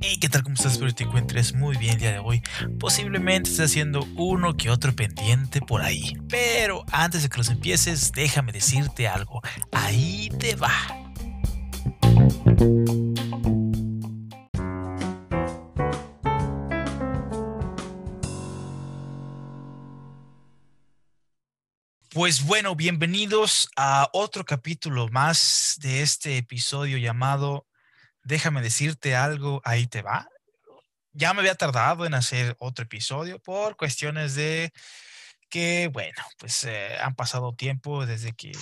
Hey, ¿qué tal? ¿Cómo estás? Espero que te encuentres muy bien el día de hoy. Posiblemente estés haciendo uno que otro pendiente por ahí. Pero antes de que los empieces, déjame decirte algo. Ahí te va. Pues bueno, bienvenidos a otro capítulo más de este episodio llamado Déjame decirte algo, ahí te va. Ya me había tardado en hacer otro episodio por cuestiones de que, bueno, pues eh, han pasado tiempo desde que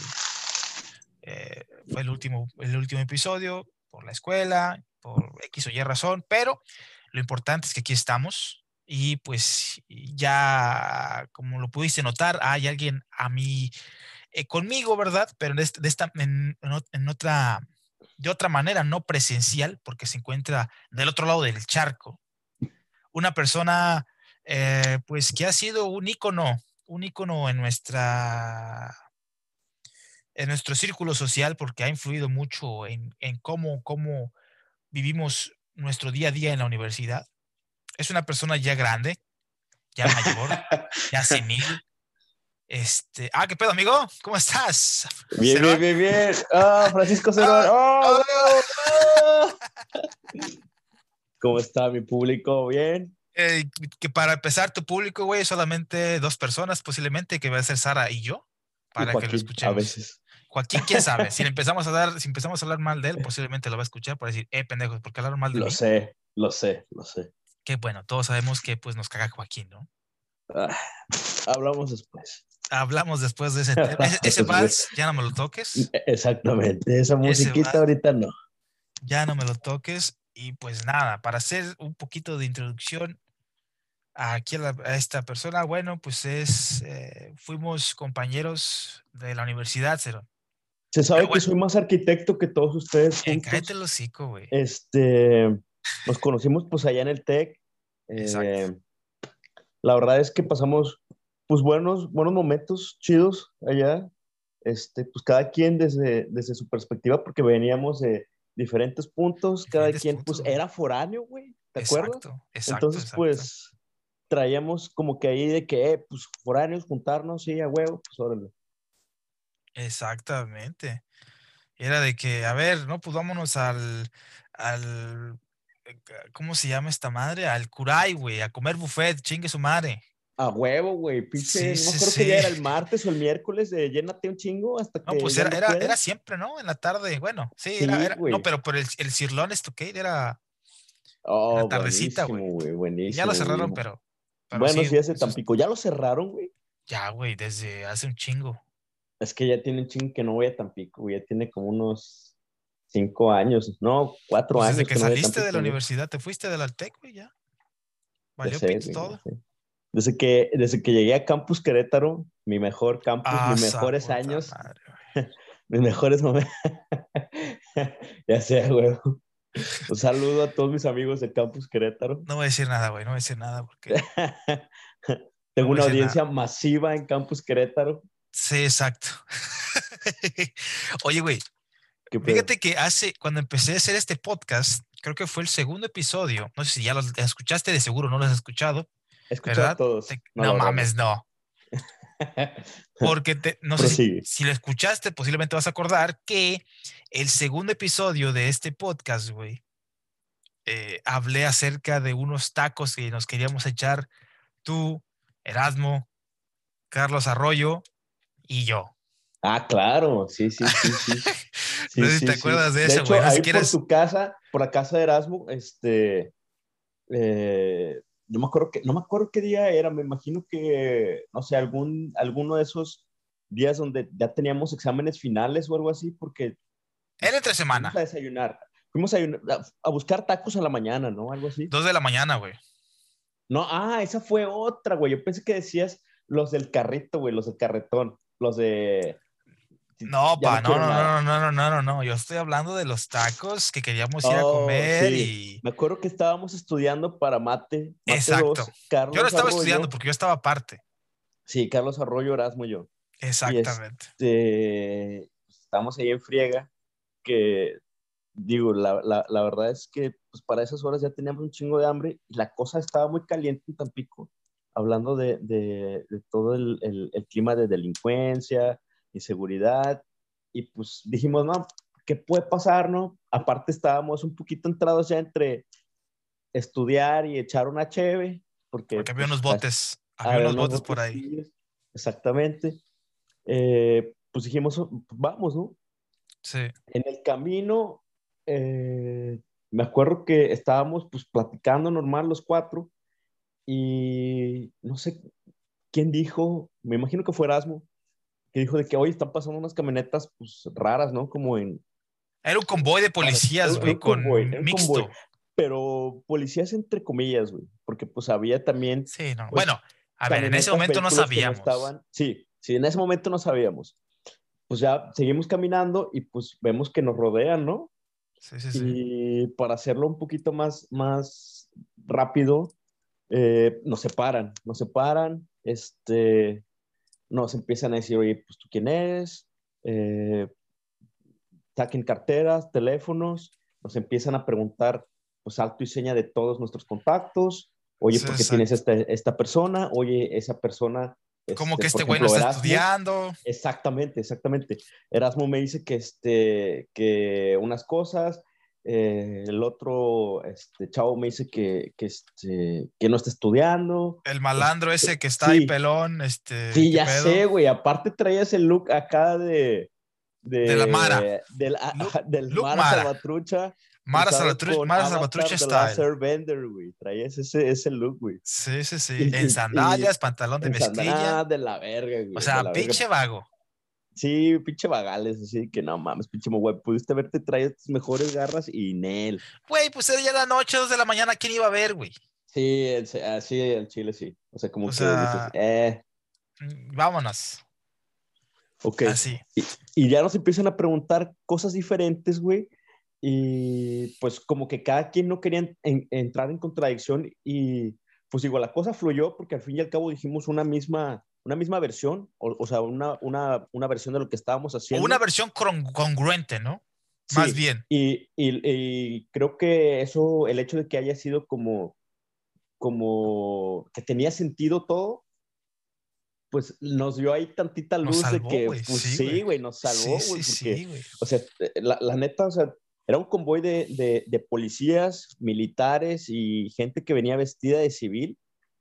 eh, fue el último, el último episodio, por la escuela, por X o Y razón, pero lo importante es que aquí estamos y pues ya, como lo pudiste notar, hay alguien a mí, eh, conmigo, ¿verdad? Pero este- de esta, en, en otra, de otra manera, no presencial, porque se encuentra del otro lado del charco. Una persona, eh, pues, que ha sido un ícono, un ícono en nuestra, en nuestro círculo social, porque ha influido mucho en, en cómo, cómo vivimos nuestro día a día en la universidad. Es una persona ya grande, ya mayor, ya senil. Este, ah, ¿qué pedo, amigo? ¿Cómo estás? Bien, bien, bien, bien. Ah, Francisco Cerón. ¡Oh, oh, oh! ¿Cómo está mi público? ¿Bien? Eh, que para empezar, tu público, güey, solamente dos personas, posiblemente, que va a ser Sara y yo, Y para que lo escuchemos. A veces. Joaquín, quién sabe. Si le empezamos a dar, si empezamos a hablar mal de él, posiblemente lo va a escuchar para decir, eh, pendejos, ¿por qué hablaron mal de Lo mí? sé, lo sé, lo sé. Que bueno, todos sabemos que pues nos caga Joaquín, ¿no? Ah, hablamos después. Hablamos después de ese tema. Ese, ese vals, ya no me lo toques. E- Exactamente. Esa musiquita va- ahorita no. ya no me lo toques. Y pues nada, para hacer un poquito de introducción aquí a, la- a esta persona, bueno, pues es, eh, fuimos compañeros de la universidad, Cero. Se sabe Pero que soy más arquitecto que todos ustedes cállate el hocico, güey. Este, nos conocimos pues allá en el TEC. Eh, la verdad es que pasamos pues buenos, buenos momentos chidos allá. Este, pues cada quien desde, desde su perspectiva, porque veníamos de diferentes puntos, cada quien puntos, pues era foráneo, güey, ¿te acuerdas? Exacto, exacto. Entonces exacto. pues traíamos como que ahí de que, eh, pues foráneos, juntarnos, sí, a huevo, pues órale. Exactamente. Era de que, a ver, no, pues vámonos al, al, ¿cómo se llama esta madre? Al Curay, güey, a comer buffet, chingue su madre. A huevo, güey, pinche, Sí, no sí, acuerdo qué día era sí. el martes o el miércoles de llénate un chingo hasta que No, pues ya era, no era, era siempre, ¿no? En la tarde, bueno, sí, Sí, era, era, no, pero por el, el Cirlón Stockade era, Oh, tardecita, güey. buenísimo, güey, buenísimo. ya lo cerraron, pero, pero Bueno, sí, hace Tampico. Ya lo cerraron, güey. ya, güey, desde hace un chingo. Es que ya tiene un chingo que no voy a Tampico, güey. Ya tiene como unos cinco años. No, cuatro Pues años. desde que saliste de la universidad, te fuiste del Altec, güey, ya. Valió sé, todo. sé. Desde que, desde que llegué a Campus Querétaro, mi mejor campus, Ah, mis esa mejores años, madre, mis mejores momentos. ya sé, güey. Un saludo a todos mis amigos de Campus Querétaro. No voy a decir nada, güey, no voy a decir nada porque Tengo No una audiencia masiva en Campus Querétaro. Sí, exacto. Oye, güey. Fíjate que hace, cuando empecé a hacer este podcast, creo que fue el segundo episodio, no sé si ya lo escuchaste, de seguro no lo has escuchado, escuchado No, mames, no, porque te- no sé si, si lo escuchaste, posiblemente vas a acordar que el segundo episodio de este podcast, güey, eh, hablé acerca de unos tacos que nos queríamos echar tú, Erasmo, Carlos Arroyo y yo. Ah, claro, sí, sí, sí, sí. Sí, No sé si sí, te sí. acuerdas de eso, hecho, güey, ahí quieres- por tu casa, por la casa de Erasmo, este, eh, no me acuerdo que, no me acuerdo qué día era, me imagino que, no sé, algún, alguno de esos días donde ya teníamos exámenes finales o algo así, porque Era entre semana, fuimos a desayunar, fuimos a, a- a buscar tacos a la mañana, ¿no? Algo así. dos de la mañana, güey. No, ah, esa fue otra, güey. Yo pensé que decías los del carrito, güey, los del carretón, los de... No, pa, no, no, no, no, no, no, no, no. Yo estoy hablando de los tacos que queríamos ir a Oh, comer sí. y Me acuerdo que estábamos estudiando para mate. mate Exacto. dos, Carlos yo no estaba Arroyo. estudiando porque yo estaba aparte. Sí, Carlos Arroyo, Erasmo y yo. Exactamente. Este, estábamos ahí en friega, que digo, la, la, la, verdad es que pues para esas horas ya teníamos un chingo de hambre y la cosa estaba muy caliente en Tampico, hablando de, de, de todo el, el, el, clima de delincuencia, inseguridad, y pues dijimos, no, ¿qué puede pasar, no? Aparte estábamos un poquito entrados ya entre estudiar y echar una cheve, porque... Porque había pues, unos botes, había, unos botes por ahí. Exactamente. Eh, pues dijimos, pues vamos, ¿no? Sí. En el camino, eh, me acuerdo que estábamos pues platicando normal los cuatro y no sé quién dijo, me imagino que fue Erasmo, que dijo de que hoy están pasando unas camionetas pues raras, ¿no? Como en... Era un convoy de policías, güey, con mixto. pero policías entre comillas, güey, porque pues había también... Sí, no. Pues, bueno, a ver, en ese momento no sabíamos. estaban, sí, sí, en ese momento no sabíamos. Pues ya seguimos caminando y pues vemos que nos rodean, ¿no? Sí, sí, sí. Y para hacerlo un poquito más, más rápido, eh, nos separan, nos separan, este, nos empiezan a decir, oye, pues tú quién eres, eh, saquen carteras, teléfonos, nos empiezan a preguntar, pues alto y seña de todos nuestros contactos, oye, ¿por qué tienes esta, esta persona? Oye, esa persona como este, que este güey no está estudiando. Exactamente, exactamente. Erasmo me dice que, este, que unas cosas, eh, el otro este, chavo me dice que, que, este, que no está estudiando. El malandro ese este, que está ahí pelón. Este, sí, ya sé, güey. Aparte traías el look acá de... De, la Mara. Del, del Mara, Mara Salvatrucha. Mara Salvatrucha, Mara Salvatrucha style. Bender, güey. Traías ese, ese look, güey. Sí, sí, sí. en sandalias, pantalón de mezclilla. de la verga, güey. O sea, pinche vago. Sí, pinche vagales, así que no mames, pinche güey. Pudiste haberte traído tus mejores garras y Nel. Güey, pues era ya la noche, dos de la mañana, ¿quién iba a ver, güey? Sí, así el Chile sí. O sea, como que dices, eh. Mm, vámonos. Ok. Así. Y, y, ya nos empiezan a preguntar cosas diferentes, güey y pues como que cada quien no quería entrar en contradicción y pues igual la cosa fluyó porque al fin y al cabo dijimos una misma, una misma versión, o, sea, una, una, una, versión de lo que estábamos haciendo. O una versión congruente, ¿no? Más bien. Y, y, y, creo que eso, el hecho de que haya sido como, como que tenía sentido todo, pues nos dio ahí tantita luz de que, pues sí, güey, nos salvó, güey. Sí, o sea, la, la, neta, o sea, era un convoy de, de, policías, militares y gente que venía vestida de civil,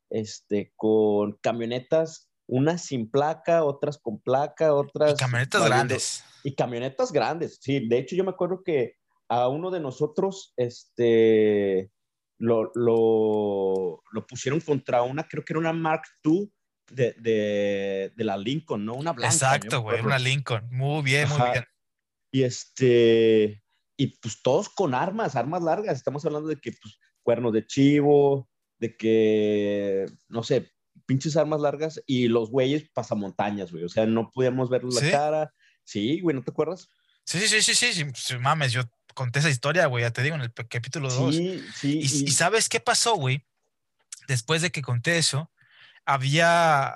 este, con camionetas, unas sin placa, otras con placa, otras... Y camionetas grandes. Y camionetas grandes, sí. De hecho, yo me acuerdo que a uno de nosotros, este, lo, lo, lo pusieron contra una, creo que era una Mark II de, de, de la Lincoln, ¿no? Una blanca. Exacto, güey, una Lincoln. Muy bien, muy bien. Y este, y pues todos con armas, armas largas. Estamos hablando de que, pues, cuernos de chivo, de que, no sé, pinches armas largas y los güeyes pasamontañas, güey. O sea, no podíamos ver la cara. Sí, güey, ¿no te acuerdas? Sí, sí, sí, sí, sí, mames, yo conté esa historia, güey, ya te digo, en el capítulo 2. Sí, sí. Y, ¿sabes qué pasó, güey? Después de que conté eso, había,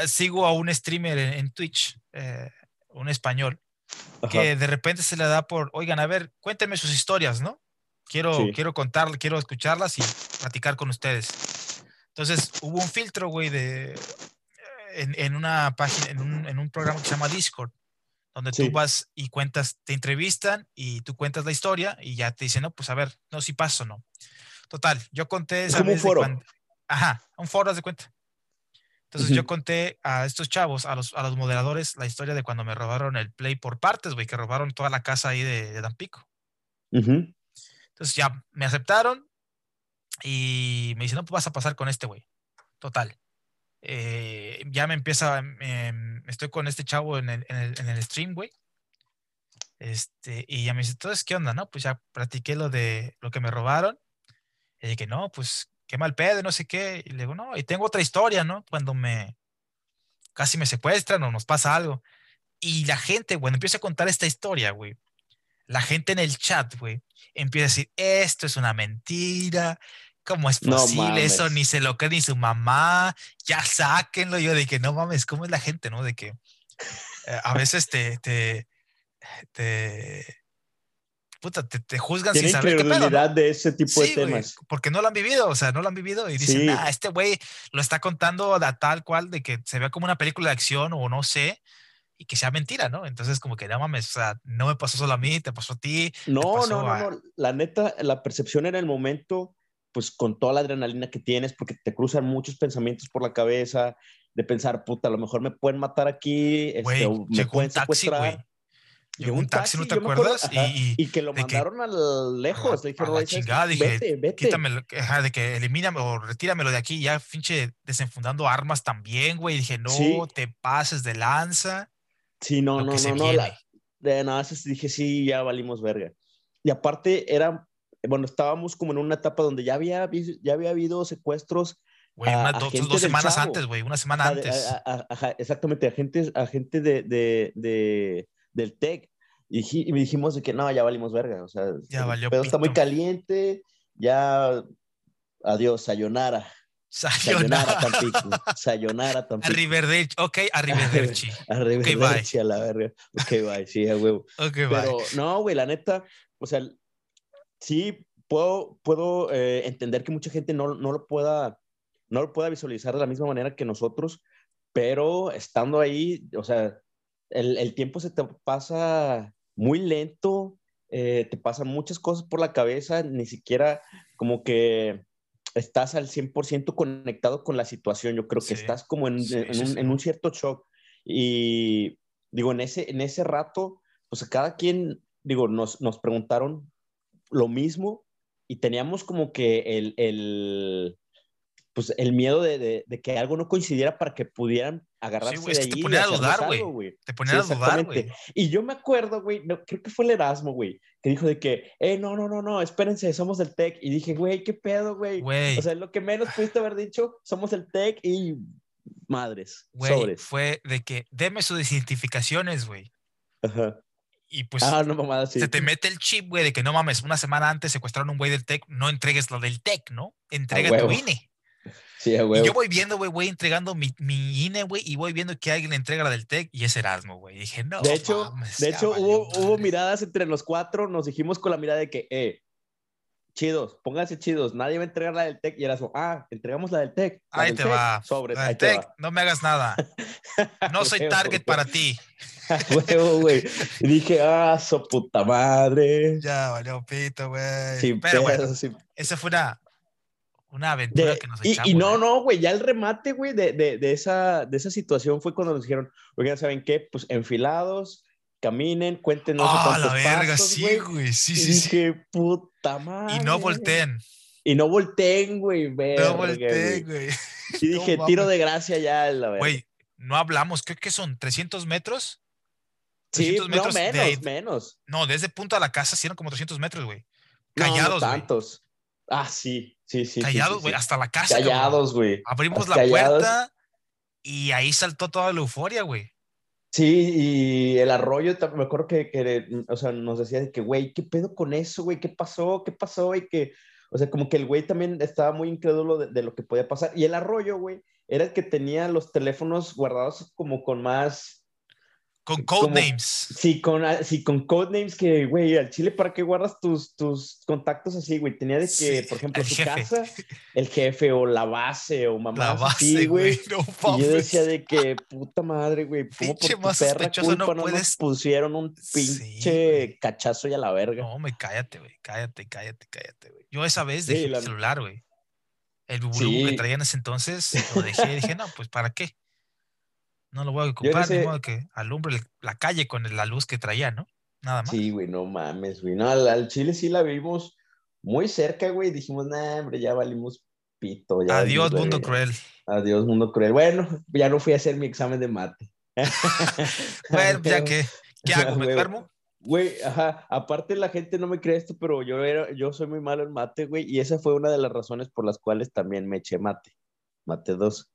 eh, sigo a un streamer en, Twitch, eh, un español, que de repente se le da por, oigan, a ver, cuéntenme sus historias, ¿no? Quiero, quiero contar, quiero escucharlas y platicar con ustedes. Entonces hubo un filtro, güey, de, en, en, una página, en un, en un, programa que se llama Discord, donde tú vas y cuentas, te entrevistan y tú cuentas la historia y ya te dicen, no, pues a ver, no, si paso, no. Total, yo conté esa como un foro. ajá, un foro, de cuenta. Entonces yo conté a estos chavos, a los, a los moderadores, la historia de cuando me robaron el play por partes, güey, que robaron toda la casa ahí de, de Tampico. Entonces ya me aceptaron y me dicen, no, pues vas a pasar con este güey. Total. Eh, ya me empieza, estoy con este chavo en el, en el, en el stream, güey. Este, y ya me dice, entonces, ¿qué onda? No, pues ya practiqué lo de lo que me robaron. Y dije, no, pues qué mal pedo, no sé qué. Y le no, y tengo otra historia, ¿no? Cuando me casi me secuestran o nos pasa algo. Y la gente, bueno, empieza a contar esta historia, güey. La gente en el chat, güey, empieza a decir, esto es una mentira, ¿cómo es posible eso? Ni se lo cree ni su mamá, ya sáquenlo. Yo de que no mames, ¿cómo es la gente, no? De que eh, a veces te, te, te, puta, te, te juzgan Tienen sin saber qué pedo, ¿no? de ese tipo Sí, de temas. porque no lo han vivido, o sea, no lo han vivido y dicen, Sí. ah, este güey lo está contando a tal cual de que se vea como una película de acción o no sé, y que sea mentira, ¿no? Entonces, como que no mames, o sea, no me pasó solo a mí, te pasó a ti. No, no, no, a- no. La neta, la percepción en el momento, pues con toda la adrenalina que tienes, porque te cruzan muchos pensamientos por la cabeza, de pensar, puta, a lo mejor me pueden matar aquí, este, o me llegó pueden un taxi, güey. secuestrar. Llegó un taxi, ¿no te acuerdo, acuerdas? ajá, Y- y, que lo de que- mandaron al lejos. a Le dijeron, a la "Oye, ¿sabes chingada", dije, vete, vete. Quítamelo, ajá, de que elimíname o retíramelo de aquí, ya pinche desenfundando armas también, güey. Dije, no Sí. te pases de lanza. Sí, no, no, no, no. la- de nada, dije, sí, ya valimos verga. Y aparte, era, bueno, estábamos como en una etapa donde ya había, ya había habido secuestros Güey, a- unas a dos, gente dos semanas antes, güey, una semana de- antes. a- a- exactamente, agentes, agentes de, de, de- del TEC. Y, y dijimos de que no, ya valimos verga. O sea, Ya valió pedo está muy caliente. Ya, adiós, sayonara. Sayonara, Sayonara. Tampico. Sayonara, Tampico. Arrivederci. Ok, arrivederci. Arrivederci a la verga. Ok, bye, sí, a huevo. Ok, bye. Pero no, güey, la neta, o sea, sí puedo, puedo eh, entender que mucha gente no, no lo pueda, no lo pueda visualizar de la misma manera que nosotros, pero estando ahí, o sea, el, el tiempo se te pasa muy lento, eh, te pasan muchas cosas por la cabeza, ni siquiera como que estás al 100% conectado con la situación, yo creo que Sí, estás como en, sí, en sí, un, sí. en un cierto shock. Y digo, en ese, en ese rato, pues a cada quien, digo, nos, nos preguntaron lo mismo y teníamos como que el, el pues el miedo de, de, de que algo no coincidiera para que pudieran agarrarse Sí, es de que te ponía a dudar, güey. Te Sí, ponían a dudar, güey. Y yo me acuerdo, güey, no, creo que fue el Erasmo, güey, que dijo de que, eh, no, no, no, no, espérense, somos del TEC. Y dije, güey, qué pedo, güey. O sea, lo que menos pudiste haber dicho, somos el TEC y madres, güey, fue de que deme sus identificaciones, güey. Ajá. Y pues ah, no, mamada, sí. se te mete el chip, güey, de que no mames, una semana antes secuestraron a un güey del TEC, no entregues lo del TEC, ¿no? Entrega tu. INE. Sí, a Y huevo. yo voy viendo, güey, voy entregando mi, mi INE, güey, y voy viendo que alguien entrega la del TEC y es Erasmo, güey. Y dije, no. de hecho, mames, de hecho valió hubo, hubo miradas entre los cuatro, nos dijimos con la mirada de que, eh, chidos, pónganse chidos, nadie va a entregar la del TEC. Y Erasmo, ah, entregamos la del TEC. la Ahí del te TEC, va. Sobres, La ahí del te TEC, no me hagas nada. No soy target para ti. Huevo, güey. Y dije, ah, su puta madre. Ya, valió pito, güey. Sin Pero pedo, bueno, sin esa fue una, una aventura De- que nos y, echamos. y no, no, güey, ya el remate, güey, de, de, de esa, de esa situación fue cuando nos dijeron, oigan, ¿saben qué? Pues enfilados, caminen, cuenten no sé Ah, la verga, pasos, sí, güey. Sí, y sí, sí. dije, puta madre. Y no volteen. Y no volteen, güey, No volteen, güey. Y dije, tiro de gracia ya, la verdad. Güey, no hablamos, creo que son 300 metros. Sí, 300 no, metros de menos, ahí- menos. No, desde punto a la casa sí eran como 300 metros, güey. No, no Callados, güey. tantos. Ah, sí, sí, sí. Callados, sí, güey, sí. hasta la casa. Callados, güey. Abrimos la Callados. puerta y ahí saltó toda la euforia, güey. Sí, y el arroyo, me acuerdo que, que, o sea, nos decía de que, güey, ¿qué pedo con eso, güey? ¿Qué pasó? ¿Qué pasó? Y que, o sea, como que el güey también estaba muy incrédulo de, de lo que podía pasar. Y el arroyo, güey, era el que tenía los teléfonos guardados como con más, Con codenames. sí, con, ah, sí, con codenames que, güey, al chile, ¿para qué guardas tus, tus contactos así, güey? Tenía de que, Sí, por ejemplo, el su jefe. casa, el jefe o la base o mamá. La base, así, güey. No Y yo decía de que, puta madre, güey, ¿cómo por Pinche tu más perra culpa no puedes- nos pusieron un pinche cachazo y a la verga? No, me cállate, güey. Cállate, cállate, cállate, güey. Yo esa vez Sí, dejé la- mi celular, güey. El bubulú que traía en ese entonces, lo dejé y dije, no, pues ¿para qué? No lo voy a ocupar, ni modo que alumbre la calle con la luz que traía, ¿no? Nada más. Sí, güey, no mames, güey. No, al, al chile sí la vimos muy cerca, güey. Dijimos, nah, hombre, ya valimos pito. Ya Adiós, valimos mundo verga". cruel. Adiós, mundo cruel. Bueno, ya no fui a hacer mi examen de mate. Bueno, ya que, ¿qué hago? ¿Me duermo? Güey, ajá, aparte la gente no me cree esto, pero yo, era, yo soy muy malo en mate, güey, y esa fue una de las razones por las cuales también me eché mate. Mate 2.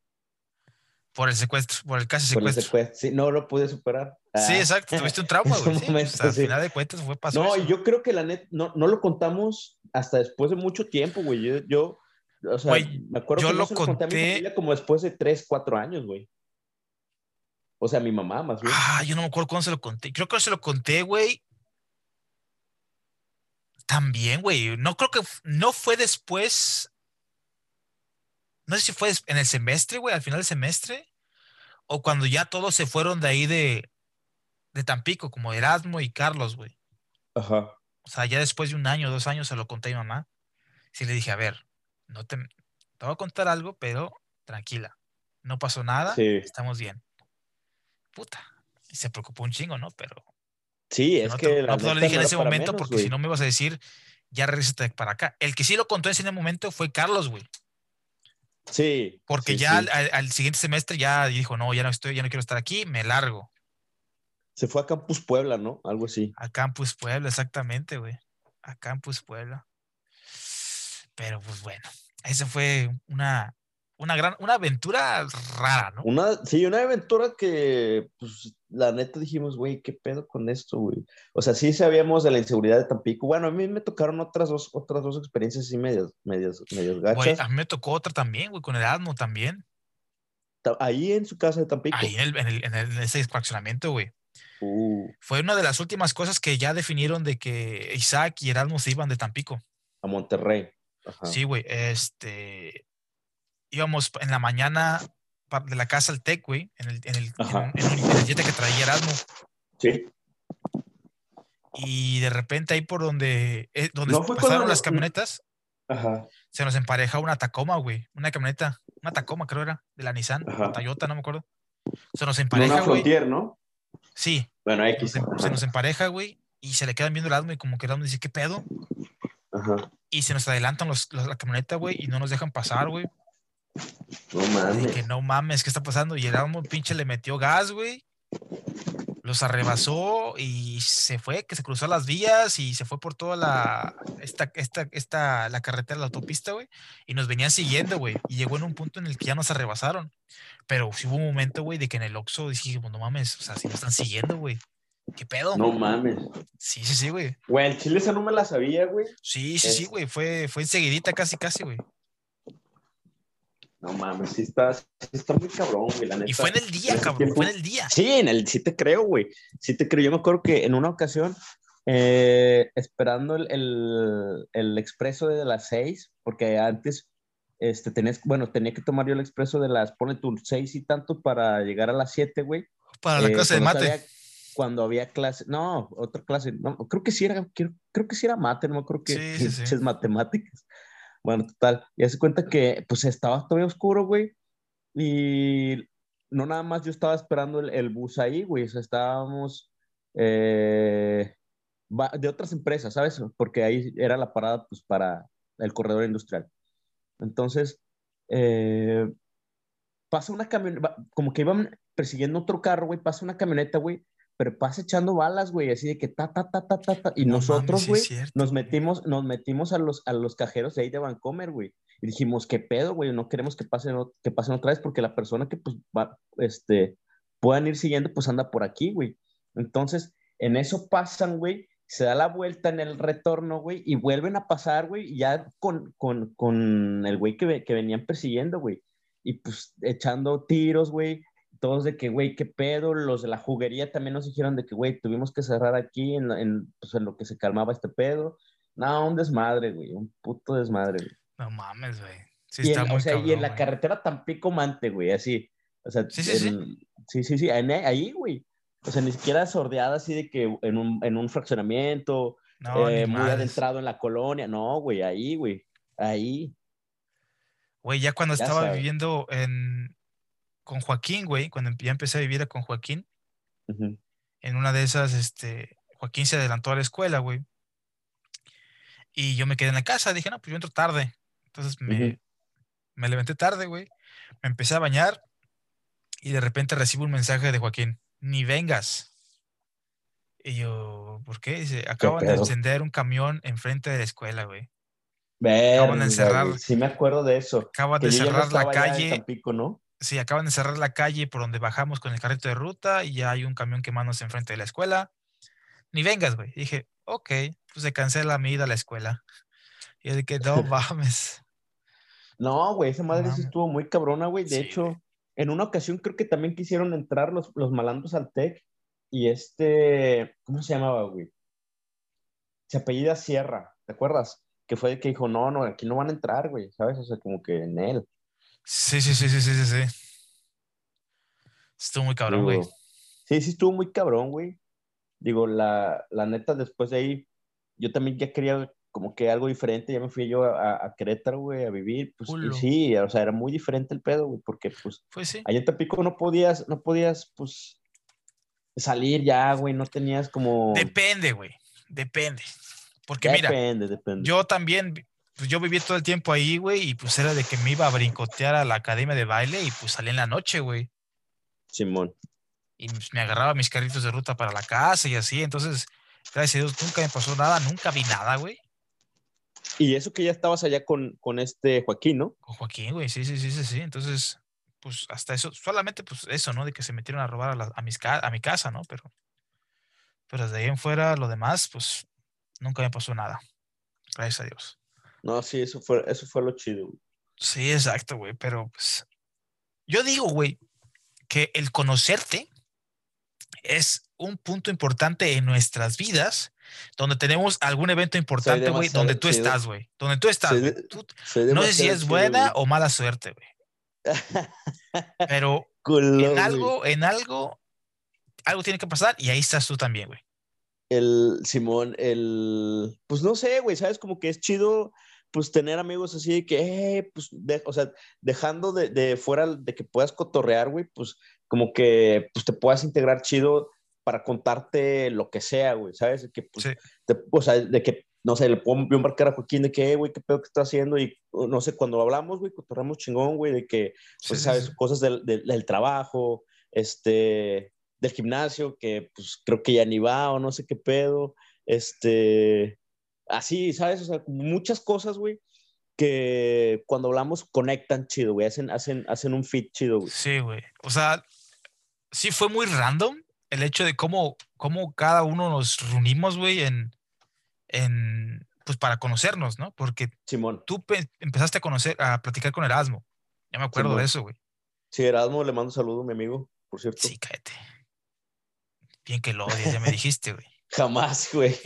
Por el secuestro, por el casi Por el secuestro. secuestro. Sí, no lo pude superar. Sí, Ah. exacto. Tuviste un trauma, güey. sí, momento, pues, al sí. final de cuentas fue pasó No, eso. yo creo que la net no, no lo contamos hasta después de mucho tiempo, güey. Yo, yo o sea, Güey, me acuerdo yo que lo lo conté a mi familia como después de 3, 4 años, güey. O sea, mi mamá, más bien. Ah, yo no me acuerdo cuándo se lo conté. Creo que se lo conté, güey. También, güey. No creo que no fue después. No sé si fue en el semestre, güey, al final del semestre. O cuando ya todos se fueron de ahí de, de Tampico, como Erasmo y Carlos, güey. Ajá. O sea, ya después de un año, dos años se lo conté a mi mamá. Sí le dije, a ver, no te, te voy a contar algo, pero tranquila. No pasó nada, Sí. estamos bien. Puta. Se preocupó un chingo, ¿no? Pero Sí, es no, que. te- la no, no le dije en ese momento menos, porque si no me ibas a decir, ya regresate para acá. El que sí lo contó en ese momento fue Carlos, güey. Sí. Porque sí, ya sí. Al, al- al siguiente semestre ya dijo, no, ya no estoy, ya no quiero estar aquí, me largo. Se fue a Campus Puebla, ¿no? Algo así. A Campus Puebla, exactamente, güey. A Campus Puebla. Pero pues bueno, esa fue una, una gran, una aventura rara, ¿no? Una, sí, una aventura que, pues, la neta dijimos, güey, ¿qué pedo con esto, güey? O sea, sí sabíamos de la inseguridad de Tampico. Bueno, a mí me tocaron otras dos, otras dos experiencias así medias, medias, medias Güey, gachas. a mí me tocó otra también, güey, con Erasmo también. Ta- Ahí en su casa de Tampico. Ahí en, el, en, el- en el- en ese fraccionamiento, güey. Uh, Fue una de las últimas cosas que ya definieron de que Isaac y Erasmo se iban de Tampico. a Monterrey. Ajá. Sí, güey. Este. Íbamos en la mañana de la casa al TEC, güey, en el, en el, en un- en un- en el jet que traía Erasmo. Sí. Y de repente ahí por donde, eh, donde No pasaron las camionetas, Ajá. se nos empareja una Tacoma, güey. Una camioneta, una Tacoma creo era, de la Nissan, Ajá. Toyota, no me acuerdo. Se nos empareja, una güey. Frontier, ¿no? Sí, Bueno, se X. se Ajá. nos empareja, güey, y se le quedan viendo el Erasmo y como que Erasmo dice, ¿qué pedo? Ajá. Y se nos adelantan los, los- la camioneta, güey, y no nos dejan pasar, güey. No mames. que no mames, ¿qué está pasando? Y el Erasmo pinche le metió gas, güey. Los arrebasó y se fue, que se cruzó las vías y se fue por toda la, esta, esta, esta, la carretera, la autopista, güey. Y nos venían siguiendo, güey. Y llegó en un punto en el que ya nos arrebasaron. Pero sí hubo un momento, güey, de que en el Oxxo dijimos, no mames, o sea, si nos están siguiendo, güey. ¿Qué pedo? No mames. Sí, sí, sí, güey. Güey, el chile esa no me la sabía, güey. Sí, sí, sí, güey. Fue, fue enseguidita, casi, casi, güey. No mames, sí está, sí está muy cabrón, güey, la neta. Y fue en el día, cabrón. tiempo- Fue en el día. Sí, en el, sí te creo, güey. Sí te creo. Yo me acuerdo que en una ocasión, eh, esperando el, el, el expreso de las seis, porque antes, este, tenías, bueno, tenía que tomar yo el expreso de las, pone tú, seis y tanto para llegar a las siete, güey. Para la Eh, clase de mate. había- cuando había clase, no, otra clase, no, creo que sí era, creo, creo que sí era mate, no me acuerdo que Sí, sí, sí. pinches matemáticas. Bueno, total, y hace cuenta que pues estaba todavía oscuro, güey, y no nada más yo estaba esperando el, el bus ahí, güey, o sea, estábamos eh, de otras empresas, ¿sabes? Porque ahí era la parada, pues, para el corredor industrial. Entonces, eh, pasa una camioneta, como que iban persiguiendo otro carro, güey, pasa una camioneta, güey, pero pasa echando balas, güey, así de que ta, ta, ta, ta, ta, ta, y No nosotros, güey, nos metimos, nos metimos a los, a los cajeros de ahí de Vancomer, güey, y dijimos, ¿qué pedo, güey? No queremos que pasen, que pasen otra vez porque la persona que, pues, va, este, puedan ir siguiendo, pues anda por aquí, güey. Entonces, en eso pasan, güey, se da la vuelta en el retorno, güey, y vuelven a pasar, güey, ya con, con, con el güey que, que venían persiguiendo, güey. Y pues echando tiros, güey, todos de que, güey, qué pedo, los de la juguería también nos dijeron de que, güey, tuvimos que cerrar aquí en, en, pues, en lo que se calmaba este pedo. No, un desmadre, güey, un puto desmadre, güey. No mames, güey. Sí, y, está en, muy o sea, y en la carretera Tampico Mante, güey, así. O sea, Sí, sí, sí. sí, sí, sí, en- ahí, güey. O sea, ni siquiera sordeada así de que en un, en un fraccionamiento, No, eh, muy adentrado en la colonia. No, güey, ahí, güey. Ahí. Güey, ya cuando Ya estaba viviendo en, con Joaquín, güey, cuando ya empecé a vivir con Joaquín, en una de esas, este, Joaquín se adelantó a la escuela, güey. Y yo me quedé en la casa, dije, no, pues yo entro tarde. Entonces me, me levanté tarde, güey. Me empecé a bañar y de repente recibo un mensaje de Joaquín, ni vengas. Y yo, ¿por qué? Dice, acaban de encender un camión enfrente de la escuela, güey. Verga, encerrar- güey, Sí, me acuerdo de eso. Acaban de no cerrar la calle. Tampico, ¿no? Sí, acaban de cerrar la calle por donde bajamos con el carrito de ruta y ya hay un camión quemándose enfrente de la escuela. Ni vengas, güey. Dije, ok, pues se cancela mi ida a la escuela. Y de que no mames. No, güey, esa madre sí estuvo muy cabrona, güey. De Sí, hecho, en una ocasión creo que también quisieron entrar los, los malandros al TEC y este, ¿cómo se llamaba, güey? Se apellida Sierra, ¿te acuerdas? Que fue el que dijo, no, no, aquí no van a entrar, güey, ¿sabes? O sea, como que en él. Sí, sí, sí, sí, sí, sí, sí. Estuvo muy cabrón, güey. Sí, sí, estuvo muy cabrón, güey. Digo, la, la neta, después de ahí, yo también ya quería como que algo diferente, ya me fui yo a, a Querétaro, güey, a vivir, pues, y sí, o sea, era muy diferente el pedo, güey, porque, pues, Pues sí. allá en Tampico no podías, no podías, pues, salir ya, güey, no tenías como... Depende, güey. Depende. Porque mira, depende, depende. yo también, pues yo viví todo el tiempo ahí, güey, y pues era de que me iba a brincotear a la academia de baile y pues salí en la noche, güey. Simón. Y pues, me agarraba mis carritos de ruta para la casa y así. Entonces, gracias a Dios, nunca me pasó nada, nunca vi nada, güey. Y eso que ya estabas allá con, con este Joaquín, ¿no? Con Joaquín, güey, sí, sí, sí, sí, sí. Entonces, pues hasta eso, solamente pues eso, ¿no? De que se metieron a robar a, la- a mis a mi casa, ¿no? Pero, pero desde ahí en fuera, lo demás, pues nunca me pasó nada. Gracias a Dios. No, sí, eso fue, eso fue lo chido, güey. Sí, exacto, güey, pero pues yo digo, güey, que el conocerte es un punto importante en nuestras vidas, donde tenemos algún evento importante, güey, donde tú chido. estás, güey, donde tú estás, Soy güey. de- Tú- Soy no sé si es buena o mala suerte, güey, pero en algo, en algo, algo tiene que pasar y ahí estás tú también, güey. El Simón, el, pues no sé, güey, ¿sabes? Como que es chido, pues tener amigos así de que, eh, pues, de- o sea, dejando de, de fuera de que puedas cotorrear, güey, pues como que, pues te puedas integrar chido para contarte lo que sea, güey, ¿sabes? Que, pues, Sí. te- o sea, de que, no sé, le puedo marcar a Joaquín de que, eh, güey, qué pedo que está haciendo y, no sé, cuando hablamos, güey, cotorreamos chingón, güey, de que, pues, sí, sabes, sí. cosas del, del, del trabajo, este, del gimnasio, que pues creo que ya ni va o no sé qué pedo, este, así, ¿sabes? O sea, muchas cosas, güey, que cuando hablamos conectan chido, güey, hacen, hacen, hacen un fit chido, güey. Sí, güey. O sea, sí fue muy random el hecho de cómo, cómo cada uno nos reunimos, güey, en, en, pues para conocernos, ¿no? Porque Simón. tú pe- empezaste a conocer, a platicar con Erasmo. Ya me acuerdo Simón. de eso, güey. Sí, Erasmo, le mando un saludo, mi amigo, por cierto. Sí, cállate. Bien que lo odias, ya me dijiste, güey. Jamás, güey.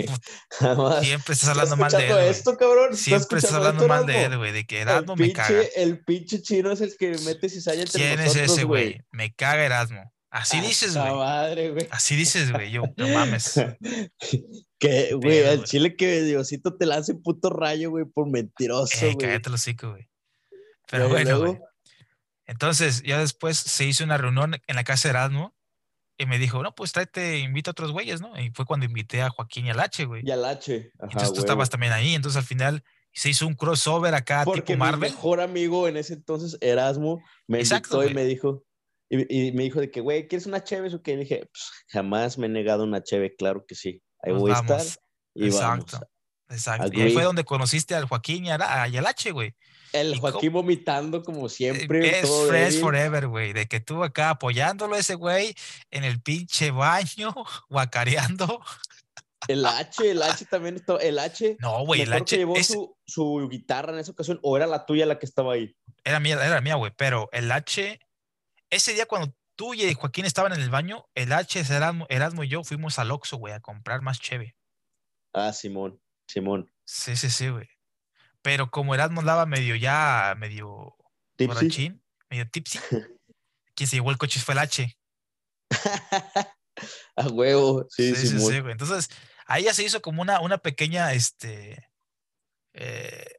Jamás. Siempre estás ¿Estás hablando mal de él, esto, cabrón? ¿Estás Siempre estás hablando mal de él, güey. De que Erasmo me caga. el pinche chino es el que mete cizaña entre ¿Quién es nosotros, ese, güey? Me caga Erasmo. Así A dices, güey. madre, güey. Así dices, güey. Yo, no mames. que, güey, al chile que Diosito te lance puto rayo, güey, por mentiroso, Eh, güey. cállate los hocico, güey. Pero bueno, luego, güey. Entonces, ya después se hizo una reunión en la casa de Erasmo y me dijo, no, pues tráete, invita a otros güeyes, ¿no? Y fue cuando invité a Joaquín y al H, güey. Y al H. Ajá, Entonces tú estabas también ahí. Entonces al final se hizo un crossover acá Porque tipo mi Marvel. mejor amigo en ese entonces, Erasmo, me Exacto, invitó y me dijo, y, y me dijo de que, güey, ¿quieres una cheve o qué? Y dije, pues, jamás me he negado una cheve, claro que sí. Ahí Nos voy a estar y Exacto. vamos. Exacto. Y ahí fue donde conociste al Joaquín y, a- y al H, güey. El ¿Y Joaquín vomitando como Eh, siempre. Best todo débil. forever, güey. De que tú acá apoyándolo ese güey en el pinche baño, guacareando. El H, el H también estaba, el H. No, güey, el que H llevó es- su, su guitarra en esa ocasión, o era la tuya la que estaba ahí. era mía, era mía, güey. Pero el H, ese día cuando tú y Joaquín estaban en el baño, el H, Erasmo, Erasmo y yo fuimos al Oxxo, güey, a comprar más cheve. Ah, Simón, Simón. Sí, sí, sí, güey. Pero como Erasmo andaba medio ya, medio Tipsy. borrachín, medio tipsy, quien se llevó el coche fue el H. A huevo, sí, Sí, sí, Simón. sí, güey. Entonces, ahí ya se hizo como una, una pequeña, este, eh,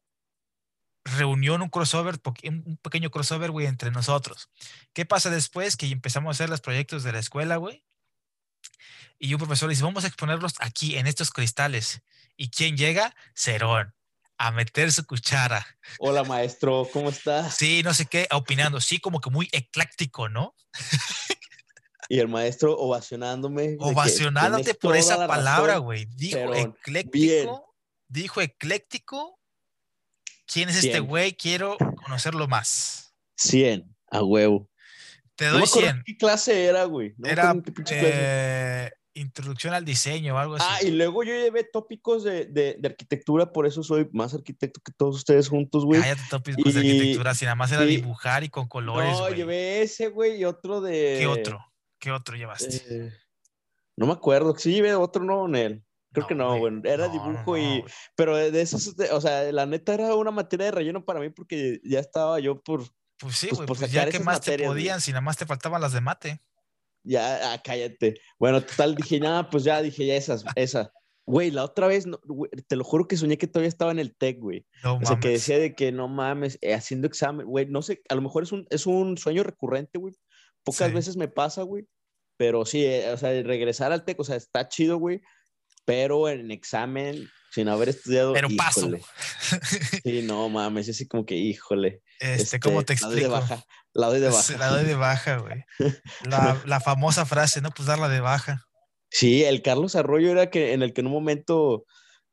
reunión, un crossover, un pequeño crossover, güey, entre nosotros. ¿Qué pasa después? Que empezamos a hacer los proyectos de la escuela, güey. Y un profesor dice, vamos a exponerlos aquí, en estos cristales. ¿Y quién llega? Cerón, a meter su cuchara. Hola, maestro, ¿cómo estás? Sí, no sé qué, opinando. Sí, como que muy ecléctico, ¿no? Y el maestro ovacionándome. Ovacionándote por esa la palabra, güey. Dijo Cerón. ecléctico. Dijo ecléctico. ¿Quién es este güey? Quiero conocerlo más. 100, a huevo. Te No doy acuerdo 100. qué clase era, güey. No Era eh, introducción al diseño o algo así. Ah, y luego yo llevé tópicos de, de, de arquitectura, por eso soy más arquitecto que todos ustedes juntos, güey. Cállate, tópicos de arquitectura, si nada más era y- dibujar y con colores, no, güey. llevé ese, güey, y otro de... ¿Qué otro? ¿Qué otro llevaste? eh, no me acuerdo, sí llevé otro, no, Nel. Creo que no, güey. Era No, dibujo no, y... no, güey. Pero de esos, o sea, la neta era una materia de relleno para mí porque ya estaba yo por... Pues sí, pues, güey, pues, ya que más te materias, podían, si nada más te faltaban las de mate. Ya, ah, cállate. Bueno, total, dije, nada, pues ya dije, ya esas, esa. Güey, la otra vez, no, güey, te lo juro que soñé que todavía estaba en el TEC, güey. No O sea, que decía de que no mames, eh, haciendo examen, güey, no sé, a lo mejor es un, es un sueño recurrente, güey. Pocas Sí. veces me pasa, güey. Pero sí, eh, o sea, regresar al TEC, o sea, está chido, güey. Pero en examen, sin haber estudiado, Pero paso. híjole. Sí, no mames, así como que, híjole. Este, ¿cómo te la doy de explico? baja, la doy de baja. La doy de baja, güey. La, la famosa frase, no, pues darla de baja. Sí, el Carlos Arroyo era que en el que en un momento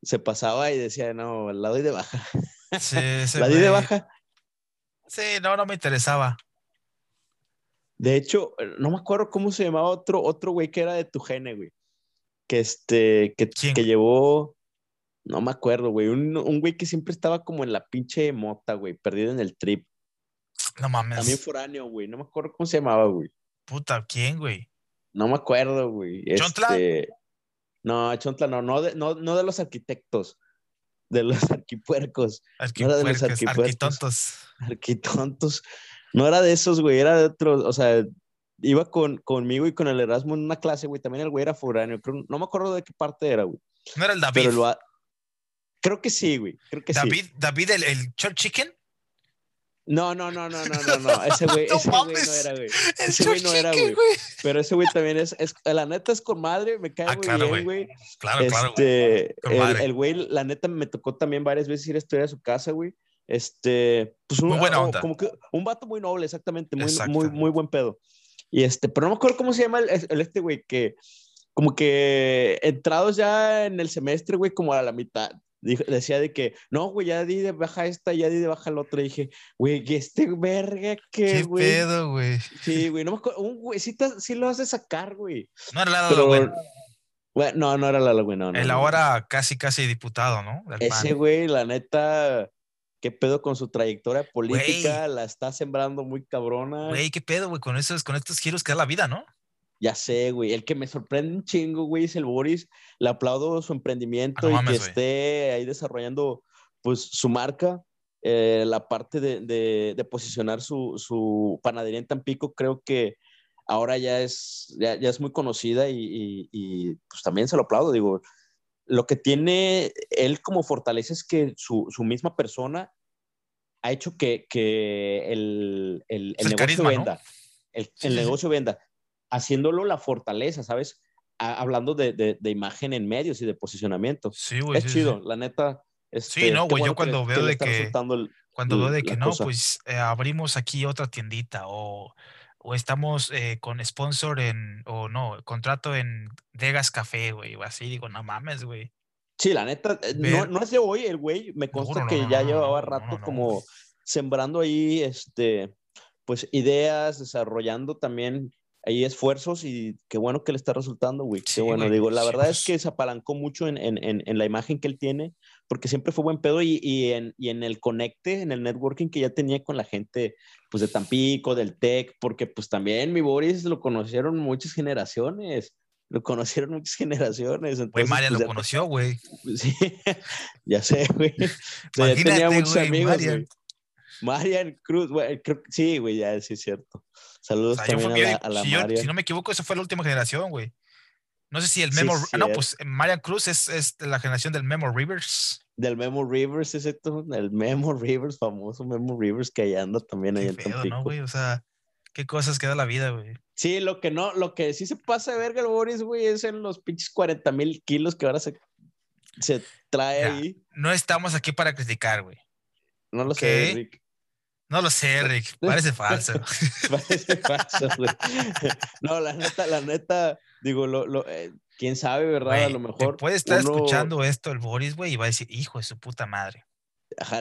se pasaba y decía, no, la doy de baja. Sí, La di de baja. Sí, no, no me interesaba. De hecho, no me acuerdo cómo se llamaba otro, otro güey que era de tu gene, güey. Que este, que, ¿Quién? que llevó, no me acuerdo, güey. Un, un güey que siempre estaba como en la pinche mota, güey, perdido en el trip. No mames. También foráneo, güey. No me acuerdo cómo se llamaba, güey. Puta, ¿quién, güey? No me acuerdo, güey. ¿Chontla? Este, No, Chontla no, no de, no, no de los arquitectos, de los arquipuercos, era de los arquipuercos. arquitontos. arquitontos. No era de esos, güey, era de otros, o sea, iba con, conmigo y con el Erasmo en una clase, güey, también el güey era foráneo, creo, no me acuerdo de qué parte era, güey. No era el David. Pero lo Creo que sí, güey, creo que sí. David, David, el, el Church Chicken. No, no, no, no, no, no, no, ese güey, No ese güey no era, güey. Ese güey no era, güey. Pero ese güey también es, es, la neta es con madre, me cae Ah, muy claro, bien, güey. Claro, claro, güey. Este, Con el, güey, la neta, me tocó también varias veces ir a estudiar a su casa, güey. Este, pues un, Muy buena o- onda. como que un vato muy noble, exactamente, muy, muy, Exactamente. muy buen pedo. Y este, pero no me acuerdo cómo se llama el, el este güey, que como que entrados ya en el semestre, güey, como a la mitad. dijo- decía de que, no, güey, ya di de baja esta, ya di de baja la otra. Y dije, güey, que este verga, que, ¿Qué güey. pedo, güey? Sí, güey, no me acuerdo. Un güey, sí, te- sí lo hace sacar, güey. No era Pero, lado bueno. Güey, no, no era Lalo, güey, no. no, El ahora casi, casi diputado, ¿no? Del Ese PAN. güey, la neta, qué pedo con su trayectoria política, la está sembrando muy cabrona. Güey, qué pedo, güey, con esos, con estos giros que da la vida, ¿no? Ya sé, güey. El que me sorprende un chingo, güey, es el Boris. Le aplaudo su emprendimiento Ah, no y que esté ahí desarrollando, pues, su marca. Eh, la parte de, de- de posicionar su, su panadería en Tampico, creo que ahora ya es, ya, ya es muy conocida y, y- y, pues también se lo aplaudo. Digo, lo que tiene él como fortaleza es que su, su misma persona ha hecho que, que el, el, el el negocio carisma, ¿no? venda. El, Sí, el sí, sí. negocio venda haciéndolo la fortaleza, ¿sabes? A- hablando de, de- de imagen en medios y de posicionamiento. Sí, güey. es sí, sí. chido, la neta. este, Sí, no, güey, yo bueno que le- cuando que veo le de que- Cuando veo de que no, cosa. pues eh, abrimos aquí otra tiendita o, o estamos eh, con sponsor en, o no, contrato en Vegas Café, güey, o así, digo, no mames, güey. Sí, la neta, eh, no, no es de hoy el güey, me consta no, que no, ya no, llevaba rato como sembrando ahí, este, pues ideas, desarrollando también ahí esfuerzos y qué bueno que le está resultando, güey. Qué Sí, bueno, güey, digo, la sí, verdad pues. es que se apalancó mucho en, en, en, en la imagen que él tiene, porque siempre fue buen pedo y, y, en, y en el conecte, en el networking que ya tenía con la gente, pues de Tampico, del TEC, porque pues también mi Boris lo conocieron muchas generaciones. Lo conocieron muchas generaciones. Güey, pues, lo ya conoció, güey. Sí, ya sé, güey. O sea, ya tenía muchos güey, amigos, Marian. güey. Marian Cruz, güey, creo que- sí, güey, ya sí es cierto. O Saludos sea, yo también fui- a la, a la si, yo- si no me equivoco, eso fue la última generación, güey. No sé si el Sí, Memo. ah, no, pues Marian Cruz es, es de la generación del Memo Rivers. Del Memo Rivers, es cierto, el Memo Rivers, famoso Memo Rivers que ahí anda también ahí en Tampico. ¿no, güey? O sea, qué cosas que da la vida, güey. Sí, lo que no, lo que sí se pasa de verga el Boris, güey, es en los pinches 40 mil kilos que ahora se, se trae ahí. No estamos aquí para criticar, güey. No lo sé. Rick. No lo sé, Rick. Parece falso. Parece falso, güey. No, la neta, la neta, digo, lo, lo, eh, quién sabe, ¿verdad? a lo te mejor. puede estar uno- escuchando esto el Boris, güey, y va a decir, hijo de su puta madre. Ajá,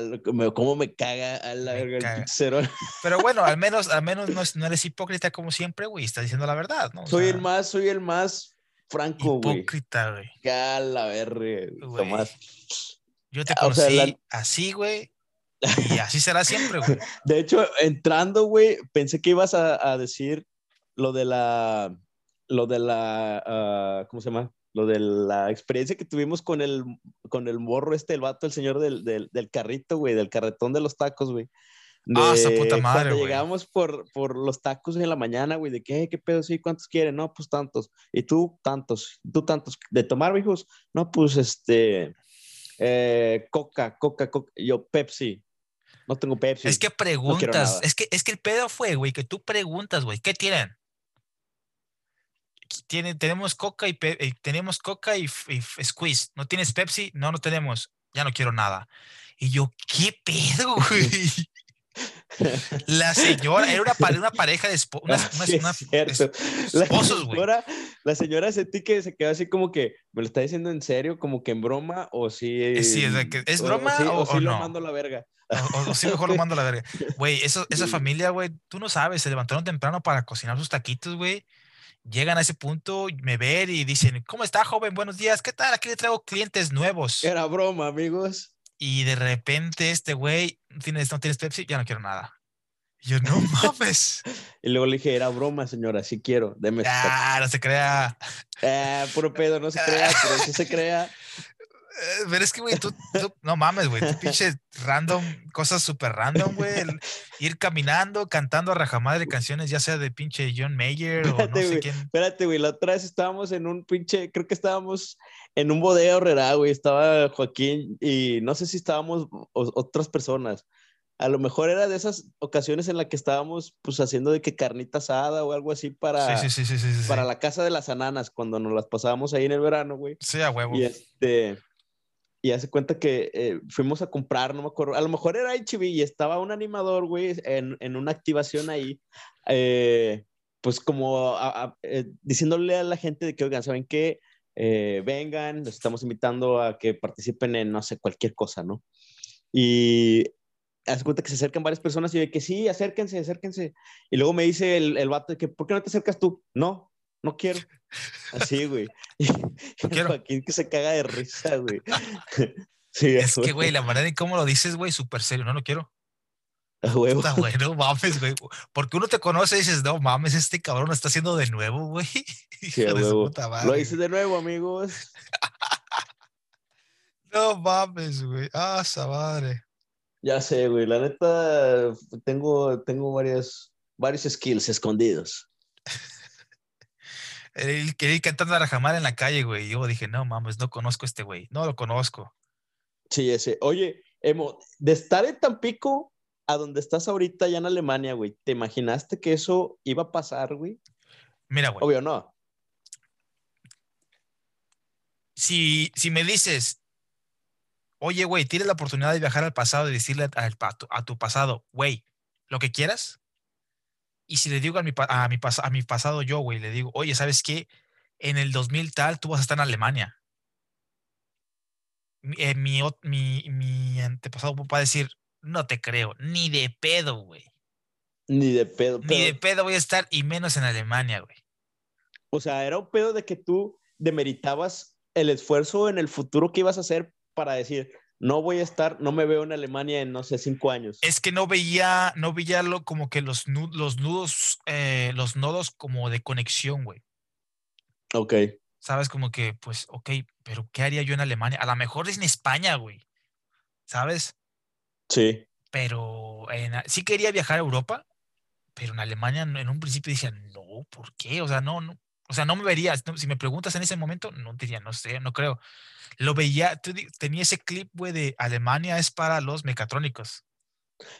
cómo me caga a la Me verga el. Pero bueno, al menos, al menos no, es- no eres hipócrita como siempre, güey. Estás diciendo la verdad, ¿no? O Soy sea, el más, soy el más Franco, güey. Hipócrita, güey. Cala, verga, Güey. Tomás. Yo te Ah, o sea, conocí la- así, güey. Y así será siempre, güey. De hecho, entrando, güey, pensé que ibas a, a decir lo de la, lo de la, ah, ¿cómo se llama? Lo de la experiencia que tuvimos con el, con el morro este, el vato, el señor del, del, del carrito, güey, del carretón de los tacos, güey. Ah, esa puta madre, Cuando llegamos por, por los tacos en la mañana, güey, de qué, qué pedo, sí, ¿cuántos quieren? No, pues tantos. Y tú, tantos. ¿Tú tantos? ¿De tomar, hijos? No, pues este, eh, Coca, Coca, Coca. Yo, Pepsi. No tengo Pepsi. Es que preguntas, es que, es que el pedo fue, güey, que tú preguntas, güey, ¿qué tienen? Tiene, tenemos coca y pe- eh, tenemos coca y, y squeeze. ¿No tienes Pepsi? No, no tenemos. Ya no quiero nada. Y yo, ¿qué pedo, güey? La señora era una, pare- una pareja de unas- Ah, unas- sí, es una- La esposos, güey. señora, la señora sentí que se quedó así como que, ¿me lo está diciendo en serio? Como que en broma o sí. Eh, sí, es de que, ¿es o- broma sí, o- sí o lo no? mando a la verga. O, o- o sí, mejor lo mando a la verga. Güey, esa familia, güey, tú no sabes, se levantaron temprano para cocinar sus taquitos, güey. Llegan a ese punto, me ven y dicen, ¿cómo está, joven? Buenos días, ¿qué tal? Aquí le traigo clientes nuevos. Era broma, amigos. Y de repente este güey, ¿no tienes, no tienes Pepsi? Ya no quiero nada. Y yo, no mames. Y luego le dije, era broma, señora, sí quiero, deme su taco". ah, no se crea. Ah, puro pedo, no se crea, pero sí se crea. Eh, Pero es que, güey, tú, tú- no mames, güey, tú pinche random, cosas súper random, güey. Ir caminando, cantando a rajamadre canciones, ya sea de pinche John Mayer o no Espérate, sé quién. Espérate, güey, la otra vez estábamos en un pinche, creo que estábamos en un bodega horrera, güey, estaba Joaquín y no sé si estábamos otras personas. A lo mejor era de esas ocasiones en las que estábamos pues haciendo de que carnita asada o algo así para, sí, sí, sí. para la casa de las ananas cuando nos las pasábamos ahí en el verano, güey. Sí, a huevo. Y este, y hace cuenta que eh, fuimos a comprar, no me acuerdo, a lo mejor era HB y estaba un animador, güey, en, en una activación ahí, eh, pues como eh, diciéndole a la gente de que, oigan, ¿saben qué? Vengan, los estamos invitando a que participen en, no sé, cualquier cosa, ¿no? Y hace cuenta que se acercan varias personas y yo de que sí, acérquense, acérquense. Y luego me dice el, el vato de que, ¿por qué no te acercas tú? No, no quiero. Así, güey. Quiero. Joaquín que se caga de risa, güey. Sí, Es que, güey, la manera en cómo lo dices, güey, súper serio. No, no quiero. Puta, güey, no mames, güey. Porque uno te conoce y dices, no mames, este cabrón lo está haciendo de nuevo, güey. Sí, de su puta Lo madre, hice de nuevo, amigos. No mames, güey. Ah, esa madre. Ya sé, güey. La neta, tengo, tengo varias, varios skills escondidos. El quería ir cantando a Rajamar en la calle, güey. Yo dije, no mames, no conozco a este güey. No lo conozco. Sí, ese. Oye, Emo, de estar en Tampico a donde estás ahorita, ya en Alemania, güey, ¿te imaginaste que eso iba a pasar, güey? Mira, güey. Obvio, no. Si, si me dices, oye, güey, tienes la oportunidad de viajar al pasado y decirle a tu pasado, güey, lo que quieras. Y si le digo a mi, a mi, pas- a mi pasado yo, güey, le digo, oye, ¿sabes qué? En el 2000 tal, tú vas a estar en Alemania. Mi, eh, mi, mi, mi antepasado va a decir, no te creo, ni de pedo, güey. Ni de pedo. Ni pero- de pedo voy a estar y menos en Alemania, güey. O sea, era un pedo de que tú demeritabas el esfuerzo en el futuro que ibas a hacer para decir, no voy a estar, no me veo en Alemania en, no sé, cinco años. Es que no veía, no veía lo, como que los, los nudos, eh, los nodos como de conexión, güey. Ok. ¿Sabes? Como que, pues, ok, pero ¿qué haría yo en Alemania? A lo mejor es en España, güey. ¿Sabes? Sí. Pero en sí quería viajar a Europa, pero en Alemania en en un principio decía, no, ¿por qué? O sea, no, no. O sea, no me vería. no, Si me preguntas en ese momento, no diría, no sé, no creo. Lo veía, tú tenía ese clip, güey, de Alemania es para los mecatrónicos,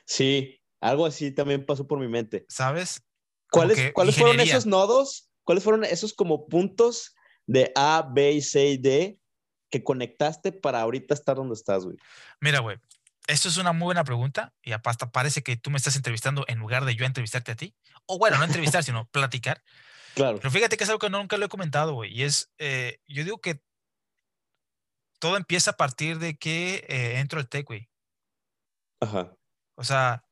Sí. Algo así también pasó por mi mente. ¿sabes? ¿Cuáles, ¿cuáles fueron esos nodos? ¿Cuáles fueron esos como puntos de A, B, C y D que conectaste para ahorita estar donde estás, güey? Mira, güey, esto es una muy buena pregunta y hasta parece que tú me estás entrevistando en lugar de yo entrevistarte a ti. O bueno, no entrevistar, sino platicar. Claro. Pero fíjate que es algo que nunca lo he comentado, güey. Y es, eh, yo digo que todo empieza a partir de que eh, entro al TEC, güey. Ajá. O sea,